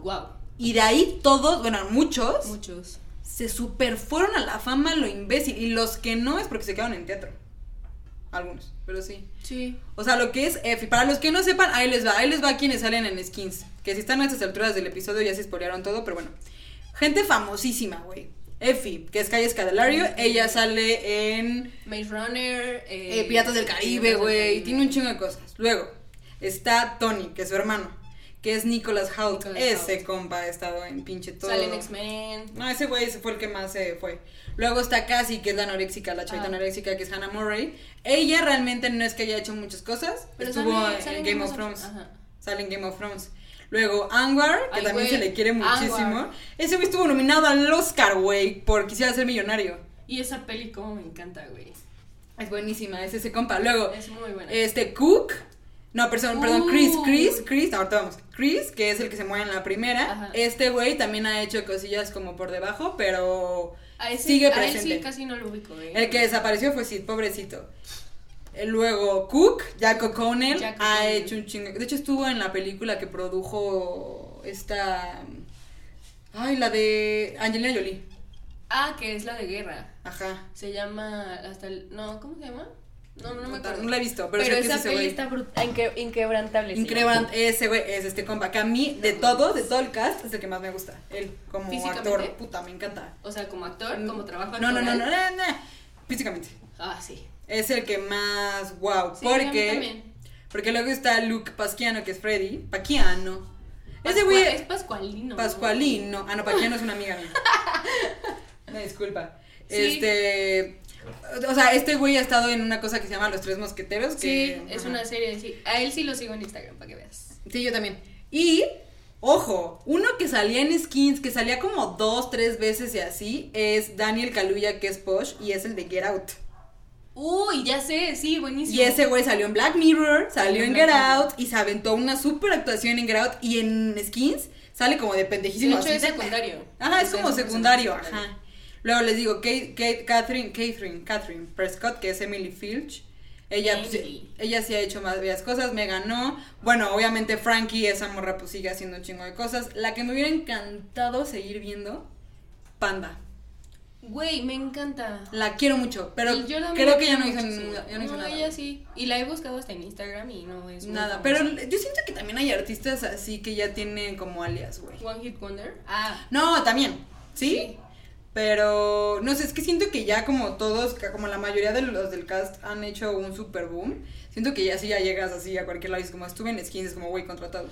Wow. Y de ahí todos, bueno, muchos, Muchos. se super fueron a la fama lo imbécil. Y los que no es porque se quedaron en teatro. Algunos, pero sí. Sí. O sea, lo que es Effie. Para los que no sepan, ahí les va. Ahí les va quienes salen en skins. Que si están a estas alturas del episodio ya se spoilearon todo, pero bueno. Gente famosísima, güey. Effie, que es Calle Escadelario. Ella sale en Maze Runner. Eh, eh, Piratas del Caribe, güey. Tiene un chingo de cosas. Luego, está Tony, que es su hermano. Que es Nicholas Hoult. Nicholas Ese Hoult. compa ha estado en pinche todo. Sale en X-Men. No, ese güey ese fue el que más se fue. Luego está Cassie, que es la anoréxica, la chavita Ah. anoréxica, que es Hannah Murray. Ella realmente no es que haya hecho muchas cosas. Pero Estuvo sale- en sale en Game of Thrones. Ajá. Sale en Game of Thrones. Luego Angwar, que Ay, también se le quiere muchísimo. Ese güey estuvo nominado al Oscar, güey, por Quisiera ser millonario. Y esa peli como me encanta, güey. Es buenísima, es ese compa. Luego, Es muy buena. este Cook. No, perdón, perdón, Chris, Uy. Chris, Chris, ahorita vamos. Chris, que es el que se mueve en la primera. Ajá. Este güey también ha hecho cosillas como por debajo, pero a ese, sigue a él presente. sí casi no lo ubico, güey. El que desapareció fue Sid, pobrecito. Eh, Luego Cook, Jack O'Connell, Jack ha O'Connell. hecho un chingo. De hecho, estuvo en la película que produjo esta. Ay, la de Angelina Jolie. Ah, que es la de guerra. Ajá. Se llama hasta el... No, ¿cómo se llama? No, no me acuerdo. No la he visto, pero, Pero, sé que esa es ese peli güey. está brutal. Inque- inquebrantable. llama. ese güey es este compa. Que a mí, de todos, de todo el cast, es el que más me gusta. Él, como actor. Puta, me encanta. O sea, como actor, como trabajo No, no, no, no, no, no. Físicamente. Ah, sí. Es el que más. Wow. Sí, a mí porque. Porque luego está Luke Pasquiano, que es Freddy. Paquiano. Ese güey. Es Pascualino. Pascualino. Ah, no, Paquiano es una amiga mía. Una disculpa. Sí. Este. O sea, este güey ha estado en una cosa que se llama Los Tres Mosqueteros. Sí, que, es ajá. una serie, sí. A él sí lo sigo en Instagram, para que veas. Sí, yo también. Y, ojo, uno que salía en skins, que salía como dos, tres veces y así, es Daniel Kaluuya, que es Posh, y es el de Get Out. Uy, ya sé, sí, buenísimo. Y ese güey salió en Black Mirror, salió en Get. Out, y se aventó una super actuación en Get Out, y en skins sale como de De pendejísimo. hecho, así es de- secundario. Ajá, es como un secundario, personaje ajá. Luego les digo, Kate, Kate, Catherine, Catherine, Catherine Prescott, que es Emily Filch. Ella, pues, ella sí ha hecho más varias cosas, me ganó. Bueno, obviamente Frankie, esa morra, pues sigue haciendo un chingo de cosas. La que me hubiera encantado seguir viendo, Panda. Güey, me encanta. La quiero mucho, pero yo creo que ya no hizo, ninguna- ya no hizo nada. ella sí. Y la he buscado hasta en Instagram y no es Nada, pero yo siento que también hay artistas así que ya tienen como alias, güey. One Hit Wonder. Ah, No, también, ¿sí? Sí. Pero, no sé, es que siento que ya como todos, como la mayoría de los del cast han hecho un super boom, siento que ya sí ya llegas así a cualquier lado y es como estuve en skins, es como, güey, contratado.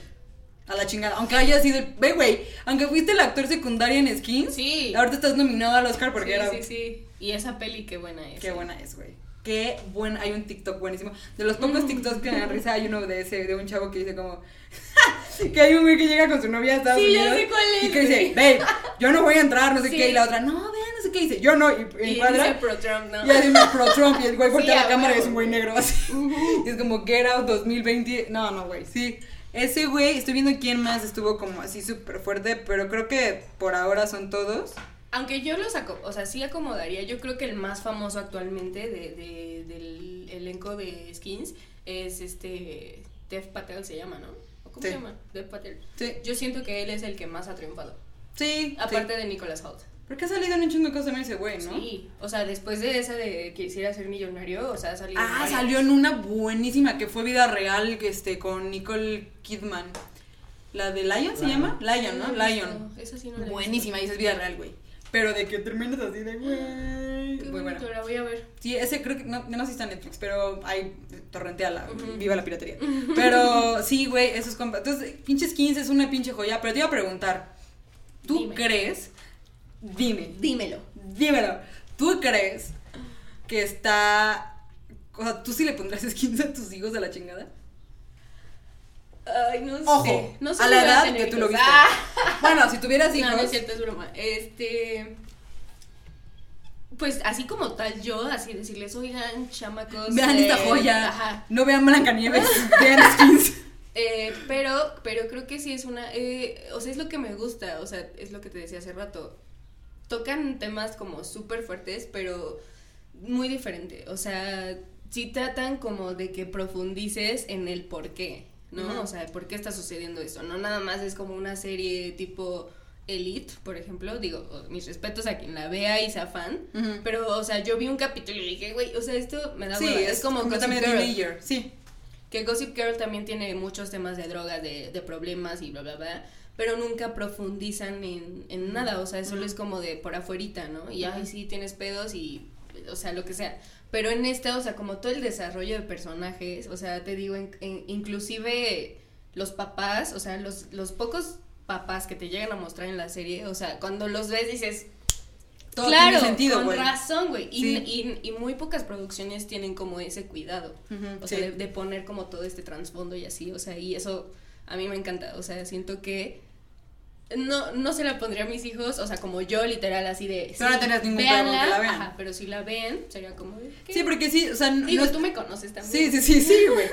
A la chingada. Aunque haya sido. Ve, güey. Aunque fuiste el actor secundario en Skins. Sí. Ahorita estás nominado al Oscar porque sí, era. sí, sí. Y esa peli, qué buena es. Qué ¿eh? buena es, güey. Qué buena. Hay un TikTok buenísimo. De los pocos TikToks que me dan risa, hay uno de ese, de un chavo que dice como. que hay un güey que llega con su novia a Estados Sí, Unidos. sé cuál es, Y que dice, babe, yo no voy a entrar, no sé Sí. qué. Y la otra, no, vea, no sé qué. dice, yo no. Y, Y encuadra. dice pro Trump, ¿no? Y así pro Trump y el güey voltea Sí, la cámara y es un güey negro así. Y es como Get Out 2020. No, no, güey, sí. Ese güey, estoy viendo quién más estuvo como así súper fuerte, pero creo que por ahora son todos. Aunque yo los o sea, sí acomodaría, yo creo que el más famoso actualmente de, de- del elenco de Skins es este Dev Patel se llama, ¿no? ¿O ¿Cómo Sí. se llama? Dev Patel. Sí, Yo siento que él es el que más ha triunfado. sí. Aparte sí. de Nicholas Holt. Porque ha salido en un chingo de cosas también ese güey, ¿no? Sí. O sea, después de esa de quisiera ser millonario, o sea, ha salido. Ah, salió en una buenísima que fue vida real este, con Nicole Kidman. ¿La de Lion se llama? Lion, ¿no? Lion. visto, Esa sí no la he Buenísima, y esa es vida real, güey. Pero de que terminas así de güey. Muy buena. la voy a ver. Sí, ese creo que no, no sé si está en Netflix, pero hay torrenteala, Ujú. viva la piratería. Pero sí, güey, esos compas. Entonces, pinches 15 es una pinche joya, pero te iba a preguntar, ¿tú Dime. crees? Dime, Dímelo. dímelo. ¿Tú crees que está o sea, tú sí le pondrás skins a tus hijos de la chingada? Ay, no sé. Ojo, no sé a la edad que tú lo viste. Ah. Bueno, si tuvieras hijos. No, no es cierto, es broma. Este. Pues así como tal, yo, así decirles, oigan, chamacos. Vean eh, esta joya. Ajá. No vean Blancanieves, vean skins. Eh, pero, pero creo que sí es una. eh, o sea, es lo que me gusta. O sea, es lo que te decía hace rato. Tocan temas como súper fuertes, pero muy diferente. O sea, sí tratan como de que profundices en el por qué, ¿no? O sea, por qué está sucediendo esto. No nada más es como una serie tipo Elite, por ejemplo. Digo, mis respetos a quien la vea y sea fan. Pero, o sea, yo vi un capítulo y dije, güey, o sea, esto me da Sí, hueva. es, como Gossip Girl. Sí. Que Gossip Girl también tiene muchos temas de drogas, de, de problemas y bla, bla, bla. Pero nunca profundizan en, en nada. O sea, solo es como de por afuerita, ¿no? Y ay, sí, tienes pedos y. O sea, lo que sea. Pero en esta, o sea, como todo el desarrollo de personajes, o sea, te digo, en- en- inclusive los papás, o sea, los, los pocos papás que te llegan a mostrar en la serie, o sea, cuando los ves dices, Todo claro, tiene sentido, con razón, güey. Y, Sí. y, y muy pocas producciones tienen como ese cuidado. O sí. sea, de, de poner como todo este trasfondo y así, o sea, y eso a mí me encanta, o sea, siento que no, no se la pondría a mis hijos, o sea, como yo literal así de... Pero no tenés ningún véanla, que la vean. Ajá, pero si la ven, sería como. Sí, porque sí, o sea, no, Digo, no es- tú me conoces también. Sí, sí, sí, sí, güey.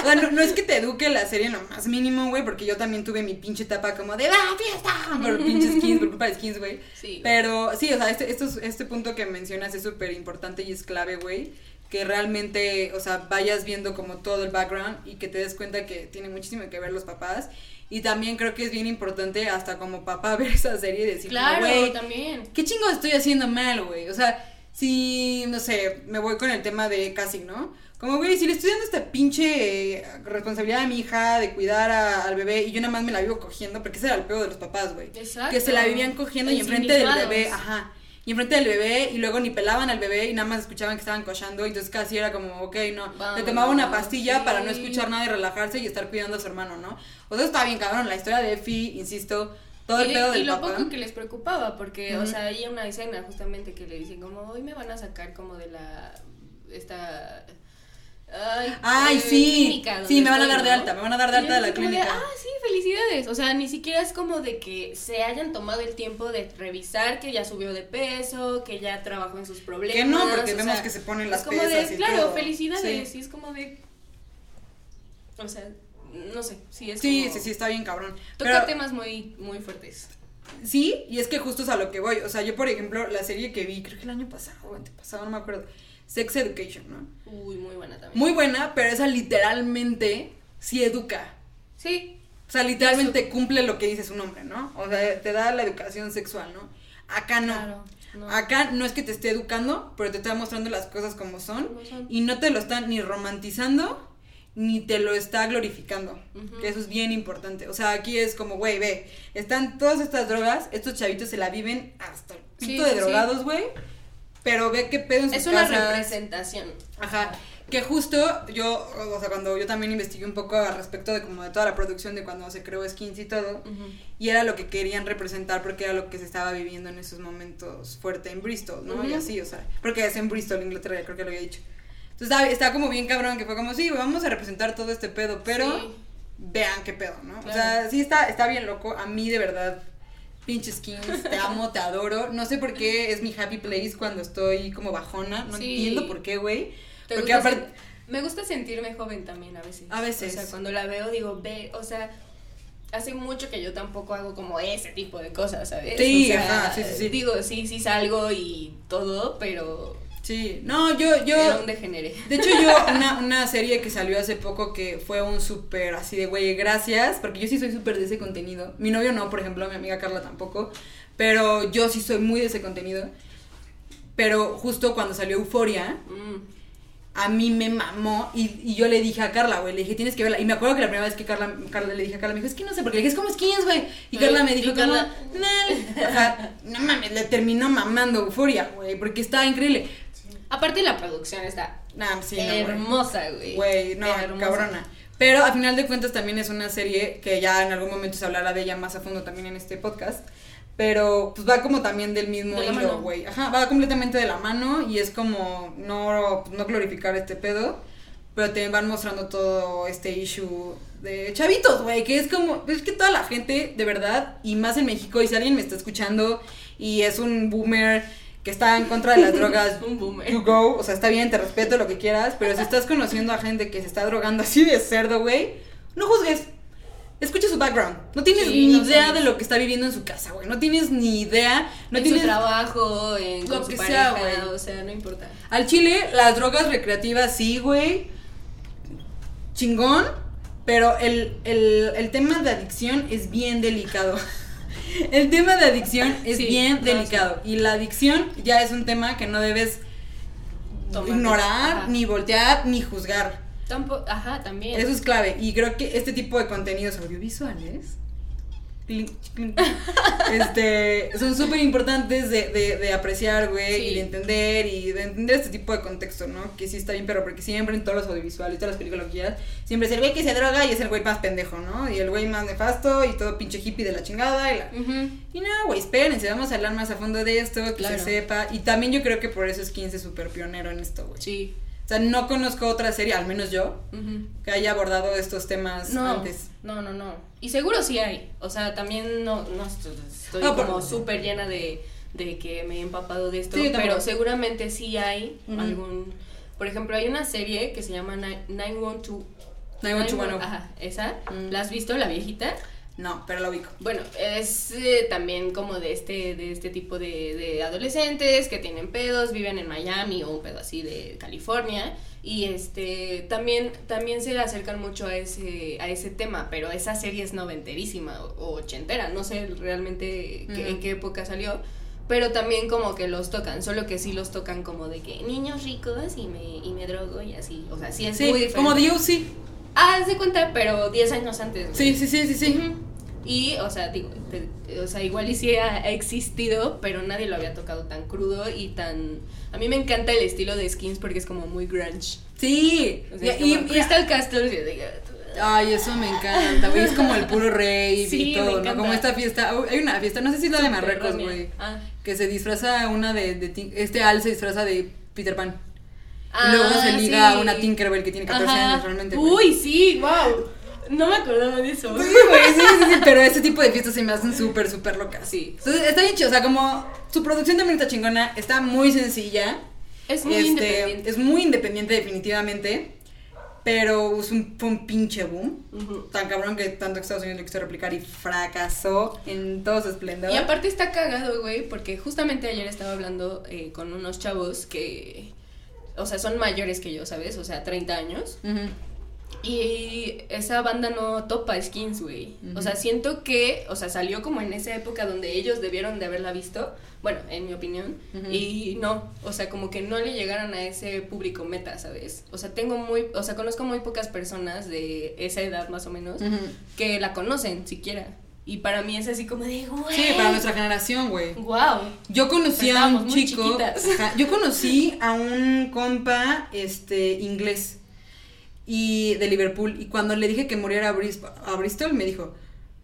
O sea, no, no es que te eduque la serie en lo más mínimo, güey, porque yo también tuve mi pinche etapa como de ¡Ah, fiesta! Por pinches skins, por culpa de skins, güey. Sí. Pero sí, o sea, este, estos- este punto que mencionas es súper importante y es clave, güey. Que realmente, o sea, vayas viendo como todo el background y que te des cuenta que tiene muchísimo que ver los papás. Y también creo que es bien importante hasta como papá ver esa serie y decir, Claro, güey, también. ¿qué chingo estoy haciendo mal, güey? O sea, si, no sé, me voy con el tema de casting, ¿no? Como, güey, si le estoy dando esta pinche eh, responsabilidad a mi hija de cuidar a- al bebé y yo nada más me la vivo cogiendo, porque ese era el peor de los papás, güey. Exacto. Que se la vivían cogiendo y enfrente del bebé, ajá. Y enfrente del bebé y luego ni pelaban al bebé y nada más escuchaban que estaban cochando entonces casi era como, ok, no. Le tomaba una pastilla para no escuchar nada y relajarse y estar cuidando a su hermano, ¿no? O sea, está bien cabrón, la historia de Effie, insisto, todo el y, pedo y del lo papá. poco que les preocupaba, porque, o sea, hay una escena justamente que le dicen como, hoy me van a sacar como de la, esta... Ay, Ay, eh, sí. clínica Sí, me van a dar de ¿no? alta, me van a dar de alta de la clínica. ah, sí, felicidades. O sea, ni siquiera es como de que se hayan tomado el tiempo de revisar que ya subió de peso, que ya trabajó en sus problemas. Que no, porque vemos sea, que se ponen es las como pesas de, y claro, todo. felicidades. Sí. Y es como de. O sea, no sé, sí es Sí, como- sí, sí, está bien cabrón. Toca Pero, temas muy, muy fuertes. sí, y es que justo es a lo que voy. O sea, yo, por ejemplo, la serie que vi, creo que el año pasado o antepasado, no me acuerdo. Sex Education, ¿no? Uy, muy buena también. Muy buena, pero esa literalmente sí educa. Sí, O sea, literalmente cumple lo que dice su nombre, ¿no? O sea, te da la educación sexual, ¿no? Acá no. claro. no. Acá no es que te esté educando, pero te está mostrando las cosas como son. Como son. Y no te lo está ni romantizando, ni te lo está glorificando. Que eso es bien importante. O sea, aquí es como, güey, ve, están todas estas drogas, estos chavitos se la viven hasta el pito sí, de sí. drogados, güey. Pero ve qué pedo en sus Es una casas. representación. Ajá. Que justo yo, o sea, cuando yo también investigué un poco al respecto de como de toda la producción de cuando se creó Skins y todo, y era lo que querían representar porque era lo que se estaba viviendo en esos momentos fuerte en Bristol, ¿no? Y Ujú. así, o sea, porque es en Bristol, Inglaterra, creo que lo había dicho. Entonces estaba, estaba como bien cabrón, que fue como, sí, vamos a representar todo este pedo, pero Sí. vean qué pedo, ¿no? O Claro. sea, sí está, está bien loco, a mí de verdad, pinche skins, te amo, te adoro, no sé por qué es mi happy place cuando estoy como bajona, no Sí. entiendo por qué, güey. ¿Te Porque aparte... me gusta sentirme joven también a veces. A veces. O sea, cuando la veo digo, ve, o sea, hace mucho que yo tampoco hago como ese tipo de cosas, ¿sabes? Sí, O sea, ajá, sí, sí, sí. Digo, sí, sí salgo y todo, pero Sí, no, yo, yo... era un degenere. De hecho, yo, una, una serie que salió hace poco que fue un súper así de, güey, gracias, porque yo sí soy súper de ese contenido. Mi novio no, por ejemplo, mi amiga Carla tampoco, pero yo sí soy muy de ese contenido. Pero justo cuando salió Euforia, Mm. a mí me mamó y, y yo le dije a Carla, güey, le dije, tienes que verla. Y me acuerdo que la primera vez que Carla, Carla le dije a Carla, me dijo, es que no sé, porque le dije, es como skins, güey. Y Carla me dijo, Carla- no mames, le terminó mamando Euforia, güey, porque está increíble. Aparte la producción está Nah, sí, no, hermosa, güey. Güey, no, Hermosa. cabrona. Pero a final de cuentas también es una serie que ya en algún momento se hablará de ella más a fondo también en este podcast. Pero pues va como también del mismo De hilo, güey. Ajá, va completamente de la mano y es como no, no glorificar este pedo. Pero te van mostrando todo este issue de chavitos, güey. Que es como, es que toda la gente, de verdad, y más en México, y si alguien me está escuchando y es un boomer que está en contra de las drogas, Un boomer. you go, o sea, está bien, te respeto lo que quieras, pero si estás conociendo a gente que se está drogando así de cerdo, güey, no juzgues. Escucha su background. No tienes Sí, ni no idea sabes. de lo que está viviendo en su casa, güey. No tienes ni idea. No en tienes su trabajo, en Lo con su que sea, pareja, güey. o sea, no importa. Al chile, las drogas recreativas sí, güey. Chingón. Pero el, el, el tema de adicción es bien delicado. El tema de adicción es Sí, bien no, delicado. Y la adicción ya es un tema que no debes ignorar, Ajá. ni voltear, ni juzgar. Tampoco, ajá, también. Eso es clave. Y creo que este tipo de contenidos audiovisuales clink, clink, este, son súper importantes de, de, de apreciar, güey, Sí. y de entender, y de entender este tipo de contexto, ¿no? Que sí está bien, pero porque siempre en todos los audiovisuales, todas las películas lo quieras, siempre es el güey que se droga y es el güey más pendejo, ¿no? Y el güey más nefasto y todo pinche hippie de la chingada y la... Ujú. Y no, güey, espérense, vamos a hablar más a fondo de esto, que Claro. se sepa. Y también yo creo que por eso es súper pionero en esto, güey. Sí. O sea, no conozco otra serie, al menos yo, Ujú. que haya abordado estos temas No, antes. no, no, no. Y seguro sí hay. O sea, también no, no est- estoy Ah, como súper llena de, de que me he empapado de esto. Sí, pero seguramente sí hay algún. Por ejemplo, hay una serie que se llama Ni- 912. 91210. Ajá, esa. Mm. ¿La has visto, la viejita? No, pero lo ubico. Bueno, es eh, también como de este, de este tipo de, de adolescentes que tienen pedos, viven en Miami o un pedo así de California. Y este también, también se acercan mucho a ese, a ese tema, pero esa serie es noventerísima o, o ochentera, no sé realmente qué- en qué época salió. Pero también como que los tocan, solo que sí los tocan como de que niños ricos y me, y me drogo y así. O sea, sí es Sí, muy diferente. como DOC. Ah, haz de cuenta, pero 10 años antes. güey. Sí, sí, sí, sí, sí. Y, o sea, digo, te- o sea, igual y sí ha, existido, pero nadie lo había tocado tan crudo y tan... A mí me encanta el estilo de Skins porque es como muy grunge. Sí. O sea, Y- y- y- Crystal yo digo, Ay, eso me encanta, güey. Es como el puro rey Sí, y me todo, ¿no? Como esta fiesta. Hay una fiesta, no sé si es la de Marruecos, güey. Ah. Que se disfraza una de, Este Al se disfraza de Peter Pan. Ah, luego se liga sí. a una Tinkerbell que tiene 14 Ajá. años realmente. güey. Uy, sí, wow. No me acordaba de eso. Sí, güey, sí, sí, sí, pero ese tipo de fiestas se me hacen súper, súper locas. Sí. Entonces, está bien chido, o sea, como su producción también está chingona, está muy sencilla. Es muy Este, independiente. Es muy independiente definitivamente, pero es un, fue un pinche boom. Tan cabrón que tanto Estados Unidos lo quiso replicar y fracasó en todo su esplendor. Y aparte está cagado, güey, porque justamente ayer estaba hablando eh, con unos chavos que, o sea, son mayores que yo, ¿sabes? O sea, 30 años. Y esa banda no topa skins, güey. O sea, siento que, o sea, salió como en esa época donde ellos debieron de haberla visto, bueno, en mi opinión, y no, o sea, como que no le llegaron a ese público meta, ¿sabes? O sea, tengo muy, o sea, conozco muy pocas personas de esa edad más o menos que la conocen siquiera. Y para mí es así como de, güey. Sí, para nuestra generación, güey. Wow. Yo conocí a un chico. ajá, yo conocí a un compa este inglés y de Liverpool. Y cuando le dije que muriera a, Bris- a Bristol, me dijo,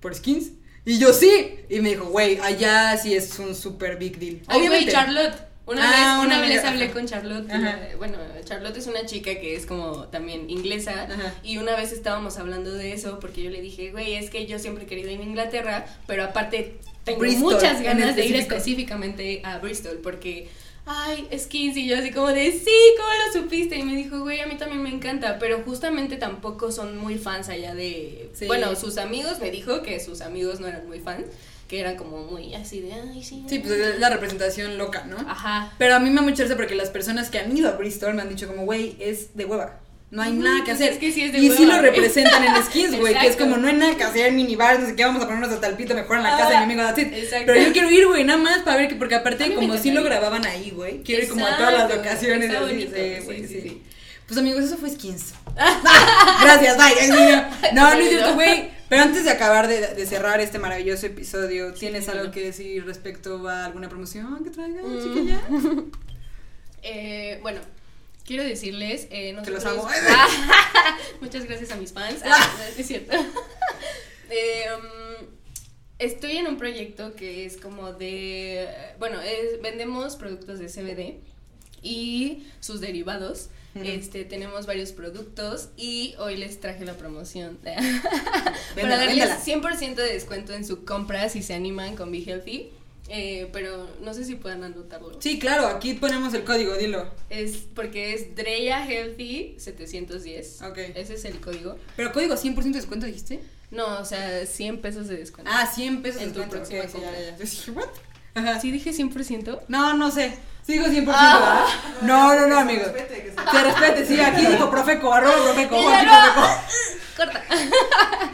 ¿por skins? Y yo sí. Y me dijo, güey, allá sí es un super big deal. Ay, güey, Obviamente. Charlotte. Una Ah, vez, una una vez hablé con Charlotte. Ajá. Bueno, Charlotte es una chica que es como también inglesa. Ajá. Y una vez estábamos hablando de eso porque yo le dije, güey, es que yo siempre he querido ir a Inglaterra, pero aparte tengo Bristol, muchas ganas de ir específicamente a Bristol porque. Ay, skins y yo así como de, sí, ¿cómo lo supiste? Y me dijo, güey, a mí también me encanta, pero justamente tampoco son muy fans allá de... Sí. Bueno, sus amigos me dijo que sus amigos no eran muy fans, que eran como muy así de, ay, sí. Sí, pues es la representación loca, ¿no? Ajá. Pero a mí me da mucha porque las personas que han ido a Bristol me han dicho como, güey, es de hueva. No hay nada que hacer. es que sí es de y sí lo representan en skins, güey. Que es como, no hay nada que hacer, minibar, no sé qué, vamos a ponernos hasta el pito mejor en la casa de mi amigo that's it. Exacto. Pero yo quiero ir, güey, nada más para ver que, porque aparte, como sí lo grababan ahí, güey. Quiero ir como a todas las locaciones. está así, bonito, sí, sí, sí. Pues amigos, eso fue skins. Gracias, bye. No, no, no es cierto, güey. Pero antes de acabar de, de cerrar este maravilloso episodio, ¿tienes Sí, algo que decir respecto a alguna promoción que traigas, Mm. chiquilla? Eh, bueno, quiero decirles. Eh, Que los nosotros- amo. Ah, muchas gracias a mis fans. Ah, no, es cierto. Eh, um, estoy en un proyecto que es como de. Bueno, es- vendemos productos de CBD y sus derivados. Este, tenemos varios productos y hoy les traje la promoción para darles véndela. 100% de descuento en su compra si se animan con Be Healthy. Eh, pero no sé si puedan anotarlo. Sí, claro, aquí ponemos el código, dilo. Es porque es Dreya Healthy 710. Ok. Ese es el código. Pero código 100% de descuento, dijiste? No, o sea, 100 pesos de descuento. Ah, 100 pesos En de tu descuento. próxima ok, sí, ya, compra. ya, ya. Ajá. ¿Sí dije 100%? No, no sé. Sigo 100%. Ah. ¿verdad? No, no, no, amigo. Que respete, sí, aquí dijo Profeco, arroba Profeco, no. Profeco. Corta.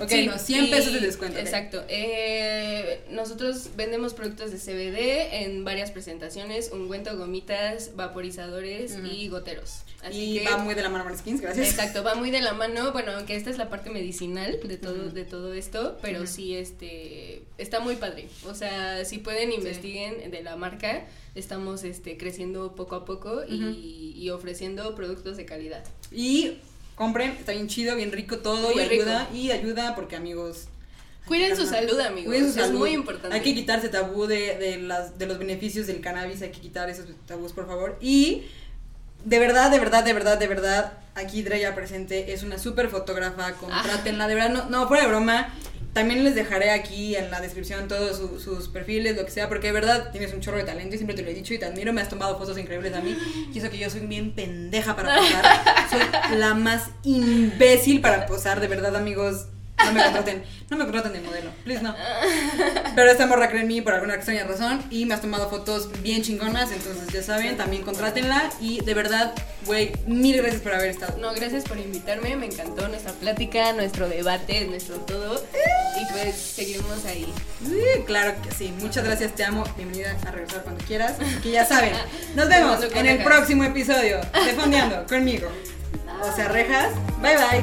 Ok, Sí, no, 100 y- pesos de descuento. Exacto. Eh, nosotros vendemos productos de CBD en varias presentaciones: ungüento, gomitas, vaporizadores y goteros. Así Y que va muy de la mano con skins, gracias. Exacto, va muy de la mano, bueno, aunque esta es la parte medicinal de todo, de todo esto, pero sí, este, está muy padre. O sea, si pueden, investiguen de la marca, estamos, este, creciendo poco a poco y, ofreciendo productos de calidad. Y compren, está bien chido, bien rico todo Muy y ayuda. Y ayuda porque amigos. Cuiden su salud, amigos, Cuiden su es salud. muy importante. Hay que quitarse tabú de, de, las, de los beneficios del cannabis, hay que quitar esos tabús, por favor. Y de verdad, de verdad, de verdad, de verdad, aquí Dreya presente es una súper fotógrafa, contrátenla, de verdad, no, no, fuera de broma. También les dejaré aquí en la descripción todos su- sus perfiles, lo que sea, porque de verdad tienes un chorro de talento y siempre te lo he dicho y te admiro, me has tomado fotos increíbles a mí. Y eso que yo soy bien pendeja para posar, soy la más imbécil para posar, de verdad, amigos. No me contraten, no me contraten de modelo, please no. Pero esta morra cree en mí por alguna extraña razón y me has tomado fotos bien chingonas, entonces ya saben, también contrátenla y de verdad, güey, mil gracias por haber estado. No, gracias por invitarme, me encantó nuestra plática, nuestro debate, nuestro todo, y pues seguimos ahí. Sí, claro que sí, muchas gracias, te amo, bienvenida a regresar cuando quieras, que ya saben, nos vemos en el próximo episodio de Fondeando conmigo. O sea, rejas, bye bye.